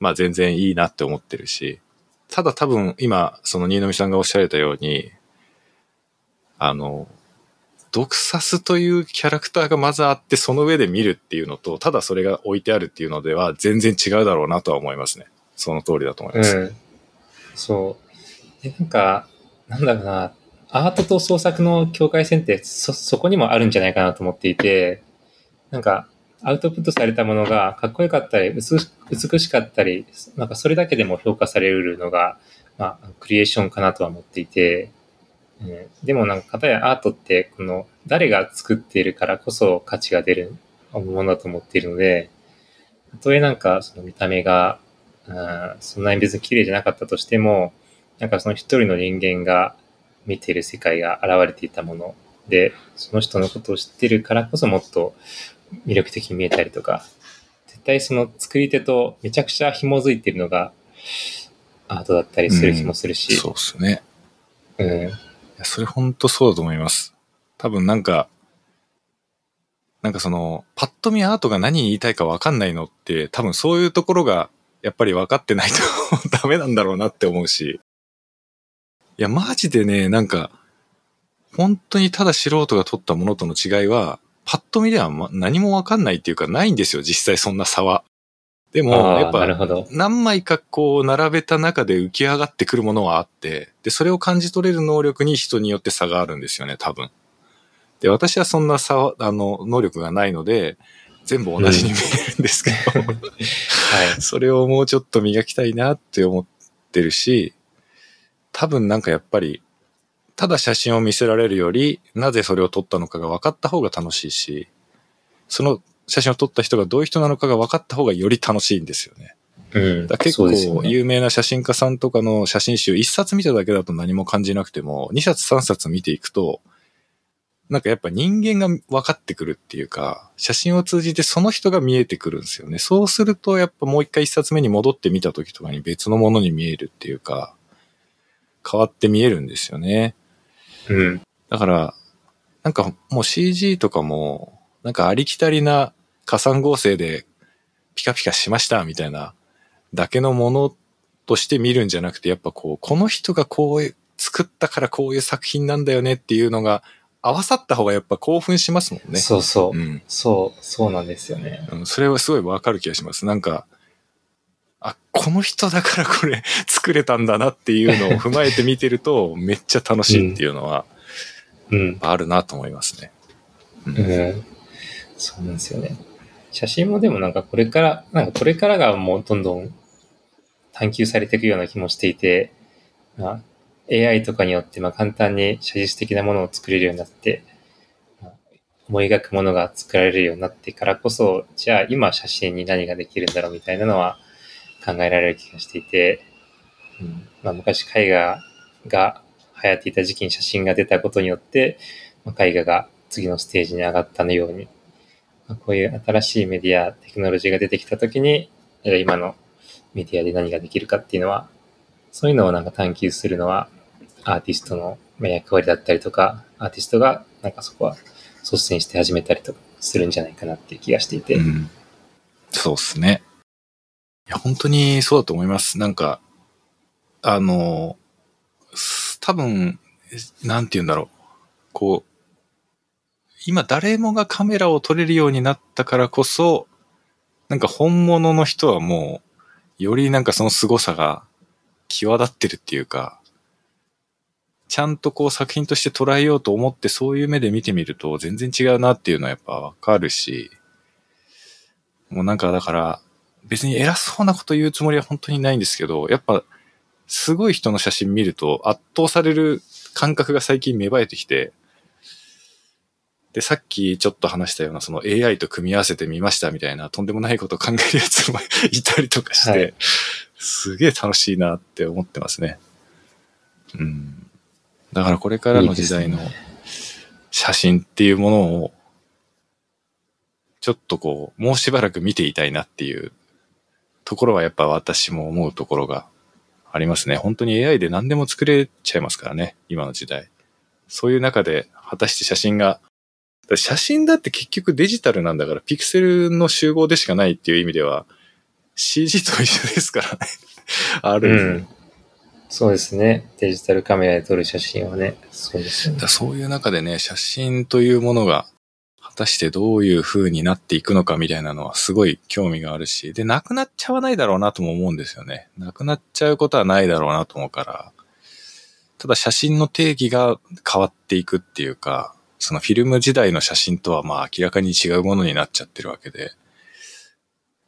まあ全然いいなって思ってるし、ただ多分今、その新浪さんがおっしゃられたように、あの、ドクサスというキャラクターがまずあって、その上で見るっていうのと、ただそれが置いてあるっていうのでは全然違うだろうなとは思いますね。その通りだと思います。うん。そう。で、なんか、なんだろうな、アートと創作の境界線ってそ、そこにもあるんじゃないかなと思っていて、なんか、アウトプットされたものがかっこよかったり、美し美しかったり、なんかそれだけでも評価されるのが、まあ、クリエーションかなとは思っていて、うん、でもなんか、かたやアートって、この、誰が作っているからこそ価値が出るものだと思っているので、たとえなんか、その見た目が、うんそんなに別に綺麗じゃなかったとしても、なんかその一人の人間が見ている世界が現れていたもので、その人のことを知ってるからこそもっと魅力的に見えたりとか、絶対その作り手とめちゃくちゃ紐づいているのがアートだったりする気もするし、そうですね。うん、いや、それ本当そうだと思います。多分なんか、なんかその、パッと見アートが何言いたいか分かんないのって、多分そういうところが、やっぱり分かってないと [LAUGHS] ダメなんだろうなって思うし。いや、マジでね、なんか、本当にただ素人が撮ったものとの違いは、パッと見ではま何も分かんないっていうか、ないんですよ、実際そんな差は。でも、やっぱなる、ほど。何枚かこう並べた中で浮き上がってくるものはあって、で、それを感じ取れる能力に人によって差があるんですよね、多分。で、私はそんな差は、あの、能力がないので、全部同じに見えるんですけど、[LAUGHS] はい。それをもうちょっと磨きたいなって思ってるし、多分なんかやっぱり、ただ写真を見せられるより、なぜそれを撮ったのかが分かった方が楽しいし、その写真を撮った人がどういう人なのかが分かった方がより楽しいんですよね。うんだ結構。有名な写真家さんとかの写真集、一冊見ただけだと何も感じなくても、二冊三冊見ていくと、なんかやっぱ人間が分かってくるっていうか、写真を通じてその人が見えてくるんですよね。そうするとやっぱもう一回一冊目に戻って見た時とかに別のものに見えるっていうか、変わって見えるんですよね。うん。だから、なんかもう CG とかも、なんかありきたりな加算合成でピカピカしましたみたいなだけのものとして見るんじゃなくて、やっぱこう、この人がこういう、作ったからこういう作品なんだよねっていうのが合わさった方がやっぱ興奮しますもんね。そうそう。うん。そう、そうなんですよね。うんそれはすごいわかる気がします。なんか、あ、この人だからこれ [LAUGHS] 作れたんだなっていうのを踏まえて見てると [LAUGHS] めっちゃ楽しいっていうのはうん。あるなと思いますね。うんうん。そうなんですよね。写真もでもなんかこれから、なんかこれからがもうどんどん探求されていくような気もしていて、まあ、AI とかによってまあ簡単に写実的なものを作れるようになって、まあ思い描くものが作られるようになってからこそ、じゃあ今写真に何ができるんだろうみたいなのは考えられる気がしていて、うんまあ、昔絵画が流行っていた時期に写真が出たことによって、まあ絵画が次のステージに上がったのように、まあこういう新しいメディア、テクノロジーが出てきたときに、今のメディアで何ができるかっていうのは、そういうのをなんか探求するのは、アーティストの役割だったりとか、アーティストがなんかそこは率先して始めたりとかするんじゃないかなっていう気がしていて。うんそうっすね。いや、本当にそうだと思います。なんか、あの、す多分、なんて言うんだろう。こう、今誰もがカメラを撮れるようになったからこそ、なんか本物の人はもう、よりなんかその凄さが際立ってるっていうか、ちゃんとこう作品として捉えようと思ってそういう目で見てみると全然違うなっていうのはやっぱわかるし、もうなんかだから、別に偉そうなこと言うつもりは本当にないんですけど、やっぱ、すごい人の写真見ると圧倒される感覚が最近芽生えてきて、で、さっきちょっと話したようなその AI と組み合わせてみましたみたいなとんでもないことを考えるやつもいたりとかして、はいすげえ楽しいなって思ってますね。うん。だからこれからの時代の写真っていうものを、ちょっとこう、もうしばらく見ていたいなっていうところはやっぱ私も思うところがありますね。本当に AI で何でも作れちゃいますからね、今の時代。そういう中で、果たして写真が、写真だって結局デジタルなんだから、ピクセルの集合でしかないっていう意味では、CG と一緒ですからね。[LAUGHS] あるうん。そうですね。デジタルカメラで撮る写真はね、そうですよね。だそういう中でね、写真というものが、果たしてどういう風になっていくのかみたいなのはすごい興味があるし、で、なくなっちゃわないだろうなとも思うんですよね。なくなっちゃうことはないだろうなと思うから、ただ写真の定義が変わっていくっていうか、そのフィルム時代の写真とはまあ明らかに違うものになっちゃってるわけで、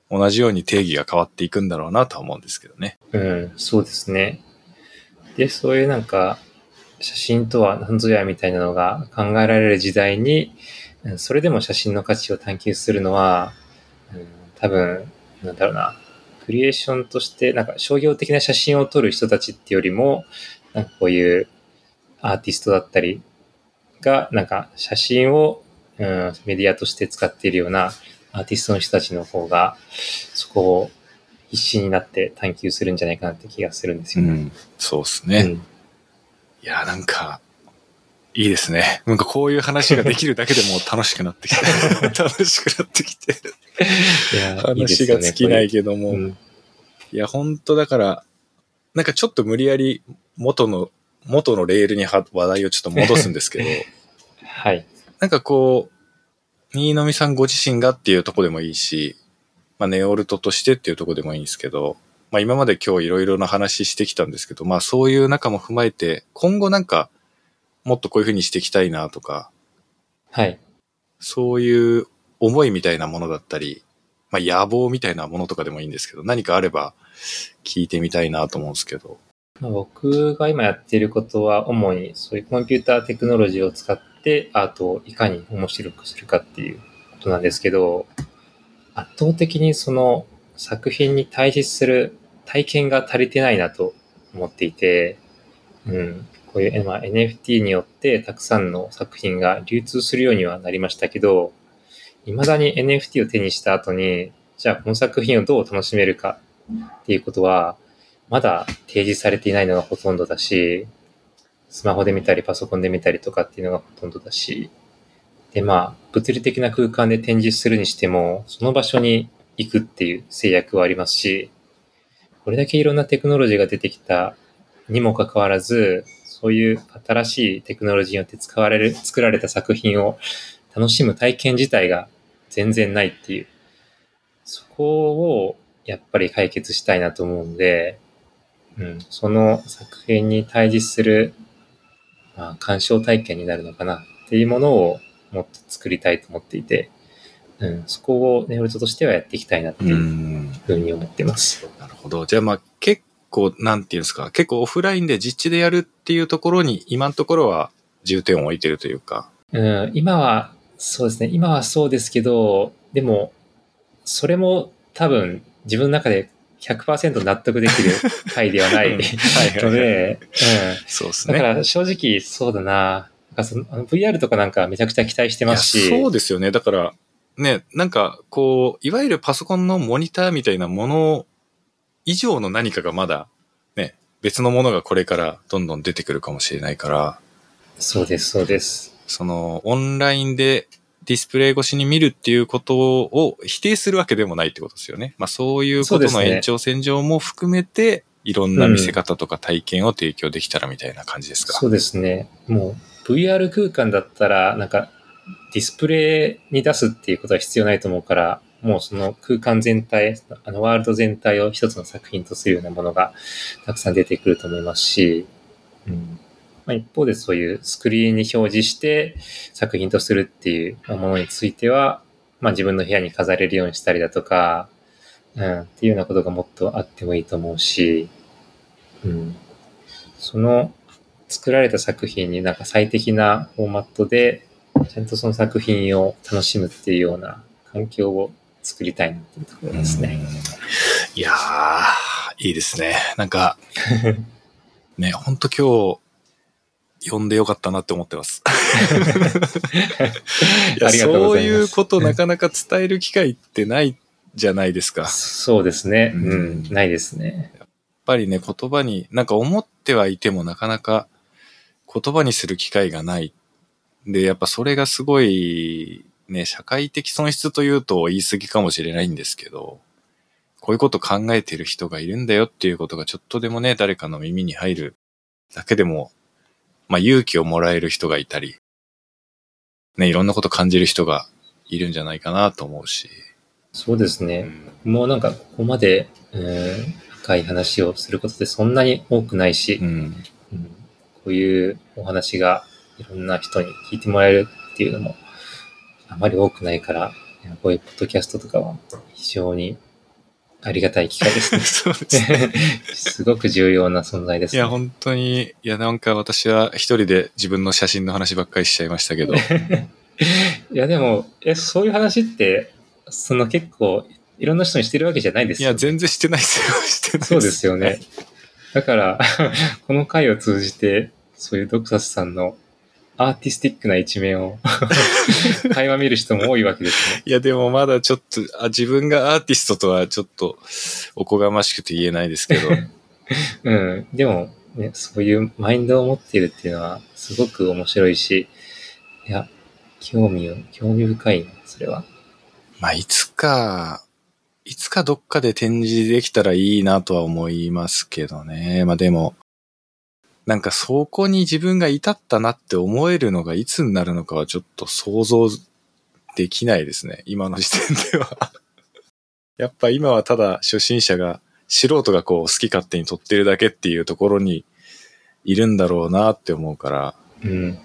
同じように定義が変わっていくんだろうなとは思うんですけどね。うん、そうですね。で、そういうなんか、写真とは何ぞやみたいなのが考えられる時代に、それでも写真の価値を探求するのは、うん、多分、なんだろうな、クリエーションとして、なんか商業的な写真を撮る人たちってよりも、なんかこういうアーティストだったりが、なんか写真を、うん、メディアとして使っているようなアーティストの人たちの方が、そこを必死になって探求するんじゃないかなって気がするんですよね。ん。そうですね。うんいや、なんか、いいですね。なんかこういう話ができるだけでもう楽しくなってきて。[LAUGHS] 楽しくなってきて。いや話が尽きないけども。これうんいや、本当だから、なんかちょっと無理やり元の、元のレールには話題をちょっと戻すんですけど、[LAUGHS] はい。なんかこう、新飲さんご自身がっていうとこでもいいし、まあネオルトとしてっていうとこでもいいんですけど、まあ今まで今日いろいろな話してきたんですけど、まあそういう中も踏まえて、今後なんか、もっとこういうふうにしていきたいなとか、はい。そういう思いみたいなものだったり、まあ野望みたいなものとかでもいいんですけど、何かあれば聞いてみたいなと思うんですけど。まあ、僕が今やっていることは主にそういうコンピューターテクノロジーを使ってアートをいかに面白くするかっていうことなんですけど、圧倒的にその作品に対峙する体験が足りてないなと思っていて、うん、こういう、まあ、NFT によってたくさんの作品が流通するようにはなりましたけど、未だに NFT を手にした後に、じゃあこの作品をどう楽しめるかっていうことは、まだ提示されていないのがほとんどだし、スマホで見たりパソコンで見たりとかっていうのがほとんどだし、で、まあ、物理的な空間で展示するにしても、その場所に行くっていう制約はありますし、これだけいろんなテクノロジーが出てきたにもかかわらず、そういう新しいテクノロジーによって使われる、作られた作品を楽しむ体験自体が全然ないっていう、そこをやっぱり解決したいなと思うんで、うん、その作品に対峙する、まあ、鑑賞体験になるのかなっていうものをもっと作りたいと思っていて、うん、そこをネオルトとしてはやっていきたいなってういうんふうに思ってます。なるほど。じゃあまあ結構、なんていうんですか、結構オフラインで実地でやるっていうところに今のところは重点を置いてるというか。うん、今は、そうですね、今はそうですけど、でも、それも多分自分の中で100%納得できる [LAUGHS] 回ではないので、うん、そうですだかね。ら正直そうだな。なんかその VR とかなんかめちゃくちゃ期待してますし。そうですよね。だから、ね、なんか、こう、いわゆるパソコンのモニターみたいなもの以上の何かがまだ、ね、別のものがこれからどんどん出てくるかもしれないから、そうです、そうです。その、オンラインでディスプレイ越しに見るっていうことを否定するわけでもないってことですよね。まあそういうことの延長線上も含めて、いろんな見せ方とか体験を提供できたらみたいな感じですか。そうですね。もう VR 空間だったら、なんかディスプレイに出すっていうことは必要ないと思うから、もうその空間全体、あのワールド全体を一つの作品とするようなものがたくさん出てくると思いますし、うん。まあ、一方でそういうスクリーンに表示して作品とするっていうものについては、まあ自分の部屋に飾れるようにしたりだとか、うん、っていうようなことがもっとあってもいいと思うし、うん、その作られた作品になんか最適なフォーマットで、ちゃんとその作品を楽しむっていうような環境を作りたいなっていうところですね。うんいやー、いいですね。なんか、[LAUGHS] ね、ほんと今日、呼んでよかったなって思ってます。[LAUGHS] いそういうことなかなか伝える機会ってないじゃないですか。やっそうですね。ううんん、ないですね。ぱりね、言葉に、なんか思ってはいてもなかなか言葉にする機会がない。で、やっぱそれがすごい、ね、社会的損失というと言い過ぎかもしれないんですけど、こういうこと考えてる人がいるんだよっていうことがちょっとでもね、誰かの耳に入るだけでも、まあ勇気をもらえる人がいたり、ね、いろんなこと感じる人がいるんじゃないかなと思うし。そうですね。もうなんかここまで、えー、深い話をすることってそんなに多くないし、うん。うんこういうお話がいろんな人に聞いてもらえるっていうのもあまり多くないから、こういうポッドキャストとかは非常にありがたい機会ですね。[LAUGHS] そうですね。[LAUGHS] すごく重要な存在ですね。いや、本当に、いや、なんか私は一人で自分の写真の話ばっかりしちゃいましたけど、[LAUGHS] いや、でも、え、そういう話って、その結構、いろんな人にしてるわけじゃないですよ、いや、全然してないですよ。してないそうですよね。。だから、この回を通じて、そういうドクサスさんのアーティスティックな一面を [LAUGHS] 垣間見る人も多いわけですね。いや、でもまだちょっと、あ自分がアーティストとはちょっとおこがましくて言えないですけど、[LAUGHS] うん。でも、ね、そういうマインドを持っているっていうのは、すごく面白いし、いや、興味を、興味深いな、それは。まあ、いつか、いつかどっかで展示できたらいいなとは思いますけどね。まあでも、なんかそこに自分が至ったなって思えるのがいつになるのかはちょっと想像できないですね。今の時点では。[LAUGHS] やっぱ今はただ初心者が、素人がこう好き勝手に撮ってるだけっていうところにいるんだろうなって思うから。うん。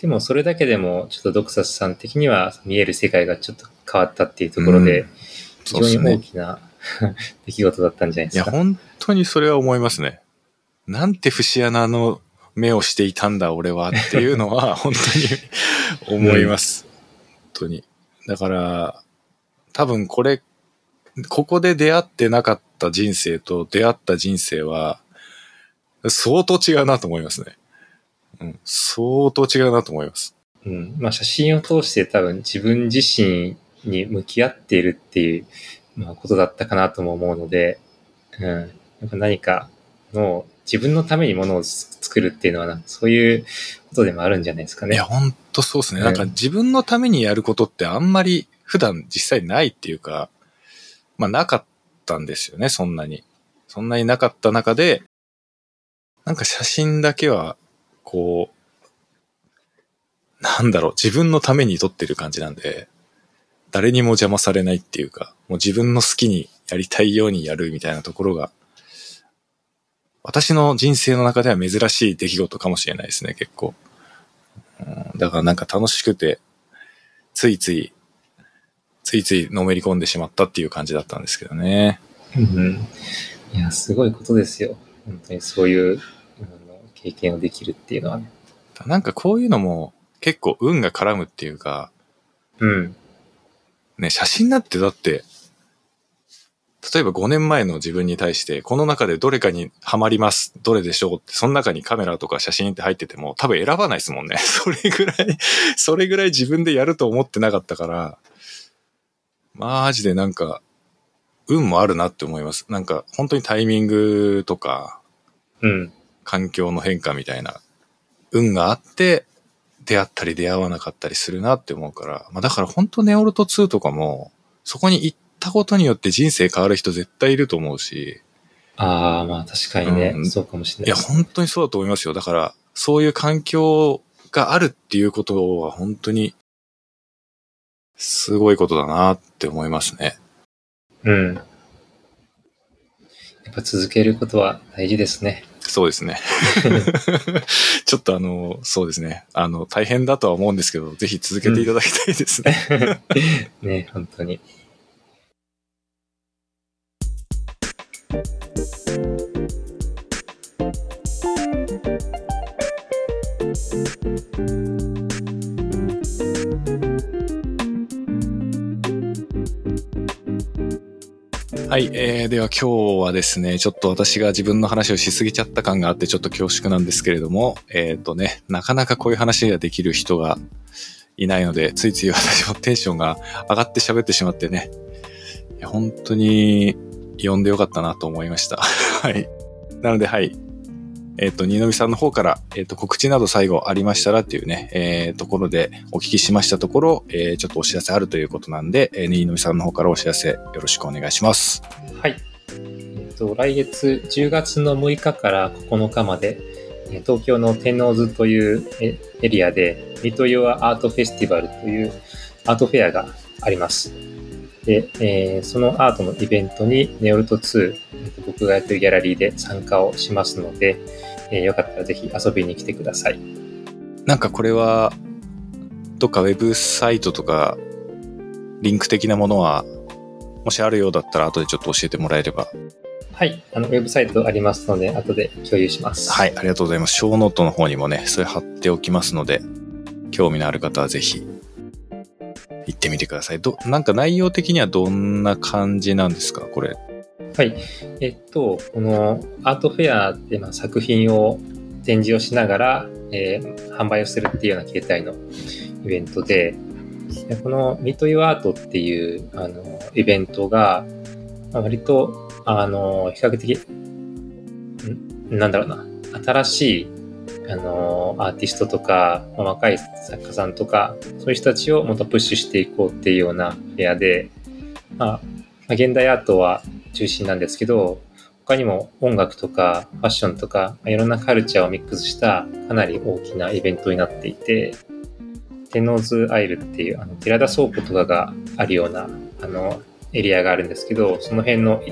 でも、それだけでも、ちょっとドクサスさん的には見える世界がちょっと変わったっていうところで、うん非常に大きな [LAUGHS] 出来事だったんじゃないいや、ですか。本当にそれは思いますね。なんて節穴の目をしていたんだ、俺はっていうのは、本当に思います。[LAUGHS] 本当に。だから、多分これ、ここで出会ってなかった人生と出会った人生は、相当違うなと思いますね。うん、相当違うなと思います。うん。まあ、写真を通して多分自分自身に向き合っているっていう、まあ、ことだったかなとも思うので、うん。やっぱ何かの自分のためにものを作るっていうのはな、そういうことでもあるんじゃないですかね。いや、本当そうですね。うんなんか自分のためにやることってあんまり普段実際ないっていうか、まあなかったんですよね、そんなに。そんなになかった中で、なんか写真だけは、こう、なんだろう、自分のために撮ってる感じなんで、誰にも邪魔されないっていうか、もう自分の好きにやりたいようにやるみたいなところが、私の人生の中では珍しい出来事かもしれないですね、結構。うんだからなんか楽しくて、ついつい、ついついのめり込んでしまったっていう感じだったんですけどね。うん。いや、すごいことですよ。本当にそういう、経験をできるっていうのはね。なんかこういうのも結構運が絡むっていうか、うん。ね、写真なんてだって、例えば5年前の自分に対して、この中でどれかにはまります。どれでしょうって、その中にカメラとか写真って入ってても、多分選ばないですもんね。[LAUGHS] それぐらい、それぐらい自分でやると思ってなかったから、マジでなんか、運もあるなって思います。なんか、本当にタイミングとか、うん。環境の変化みたいな、運があって、出会ったり出会わなかったりするなって思うから、まあだから本当ネオルト2とかも、そこに行ったことによって人生変わる人絶対いると思うし、ああ、まあ確かにね、うんそうかもしれいや、ないです。本当にそうだと思いますよ。だから、そういう環境があるっていうことは本当に、すごいことだなって思いますね。うん。やっぱ続けることは大事ですね。そうですね。[LAUGHS] ちょっとあの、そうですね。あの、大変だとは思うんですけど、ぜひ続けていただきたいですね。[LAUGHS] ね、本当に。はい、えー、では今日はですね、ちょっと私が自分の話をしすぎちゃった感があってちょっと恐縮なんですけれども、えっ、とね、なかなかこういう話ができる人がいないので、ついつい私もテンションが上がって喋ってしまってね、本当に呼んでよかったなと思いました。[LAUGHS] はい。なので、はい。えっ、と、新見さんの方から、えっ、と、告知など最後ありましたらっていうね、えーところでお聞きしましたところ、えーちょっとお知らせあるということなんで、えー、新見さんの方からお知らせよろしくお願いします。はい。えっと、来月10月の6日から9日まで、東京の天王洲というエリアで、ミトヨアアートフェスティバルというアートフェアがあります。で、えーそのアートのイベントにネオルト2、えっと僕がやってるギャラリーで参加をしますので、えーよかったらぜひ遊びに来てください。なんかこれは、どっかウェブサイトとか、リンク的なものは、もしあるようだったら後でちょっと教えてもらえれば。はい。あの、ウェブサイトありますので、後で共有します。はい、ありがとうございます。ショーノートの方にもね、それ貼っておきますので、興味のある方はぜひ、行ってみてください。ど、なんか内容的にはどんな感じなんですか？これ。はい。えっと、このアートフェアでまあ作品を展示をしながら、えー販売をするっていうような形態のイベントで、このミートユアートっていうあのイベントが、割と、あの、比較的、ん？なんだろうな、新しい、あの、アーティストとか、まあ若い作家さんとか、そういう人たちをもっとプッシュしていこうっていうようなフェアで、まあ、ま現代アートは中心なんですけど、他にも音楽とかファッションとか、まあいろんなカルチャーをミックスしたかなり大きなイベントになっていて、テノーズアイルっていうあの寺田倉庫とかがあるようなあのエリアがあるんですけど、その辺の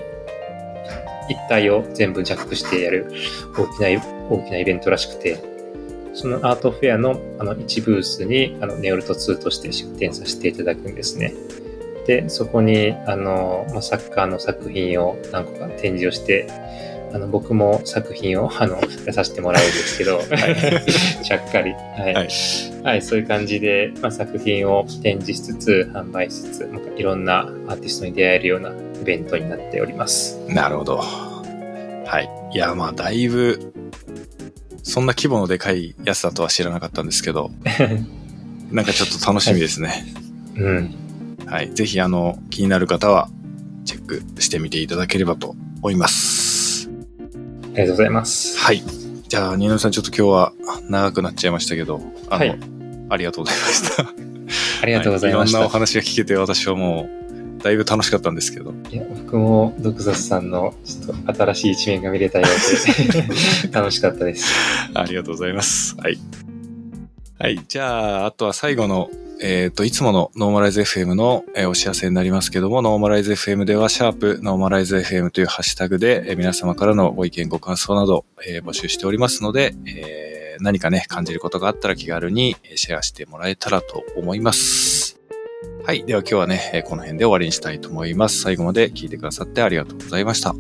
一体を全部ジャックしてやる大きな大きなイベントらしくて、そのアートフェアのあの1ブースにあのネオルト2として出展させていただくんですね。で、そこに、あの、まあ、サッカーの作品を何個か展示をして、あの、僕も作品を、あの、出させてもらうんですけど、[LAUGHS] はい、ちゃっかり、はい。はいはい、そういう感じで、まあ、作品を展示しつつ、販売しつつ、いろんなアーティストに出会えるようなイベントになっております。なるほど。はい。いや、まあ、だいぶ、そんな規模のでかいやつだとは知らなかったんですけど、[LAUGHS] なんかちょっと楽しみですね。うん。はい。ぜひ、あの、気になる方は、チェックしてみていただければと思います。ありがとうございます。はい。じゃあ、新野さん、ちょっと今日は長くなっちゃいましたけど、あの、はいありがとうございました。あ [LAUGHS] ありがとうございました。いろんなお話が聞けて、私はもう、だいぶ楽しかったんですけど。いや僕もドクザスさんのちょっと新しい一面が見れたようで [LAUGHS] 楽しかったです。ありがとうございます。はい。はい。じゃあ、あとは最後の、えっ、と、いつものノーマライズ FM の、えーお知らせになりますけども、ノーマライズ FM では、シャープノーマライズ FM というハッシュタグで、えー皆様からのご意見、ご感想など、えー募集しておりますので、えー何かね、感じることがあったら気軽にシェアしてもらえたらと思います。はい。では今日はね、この辺で終わりにしたいと思います。最後まで聞いてくださってありがとうございました。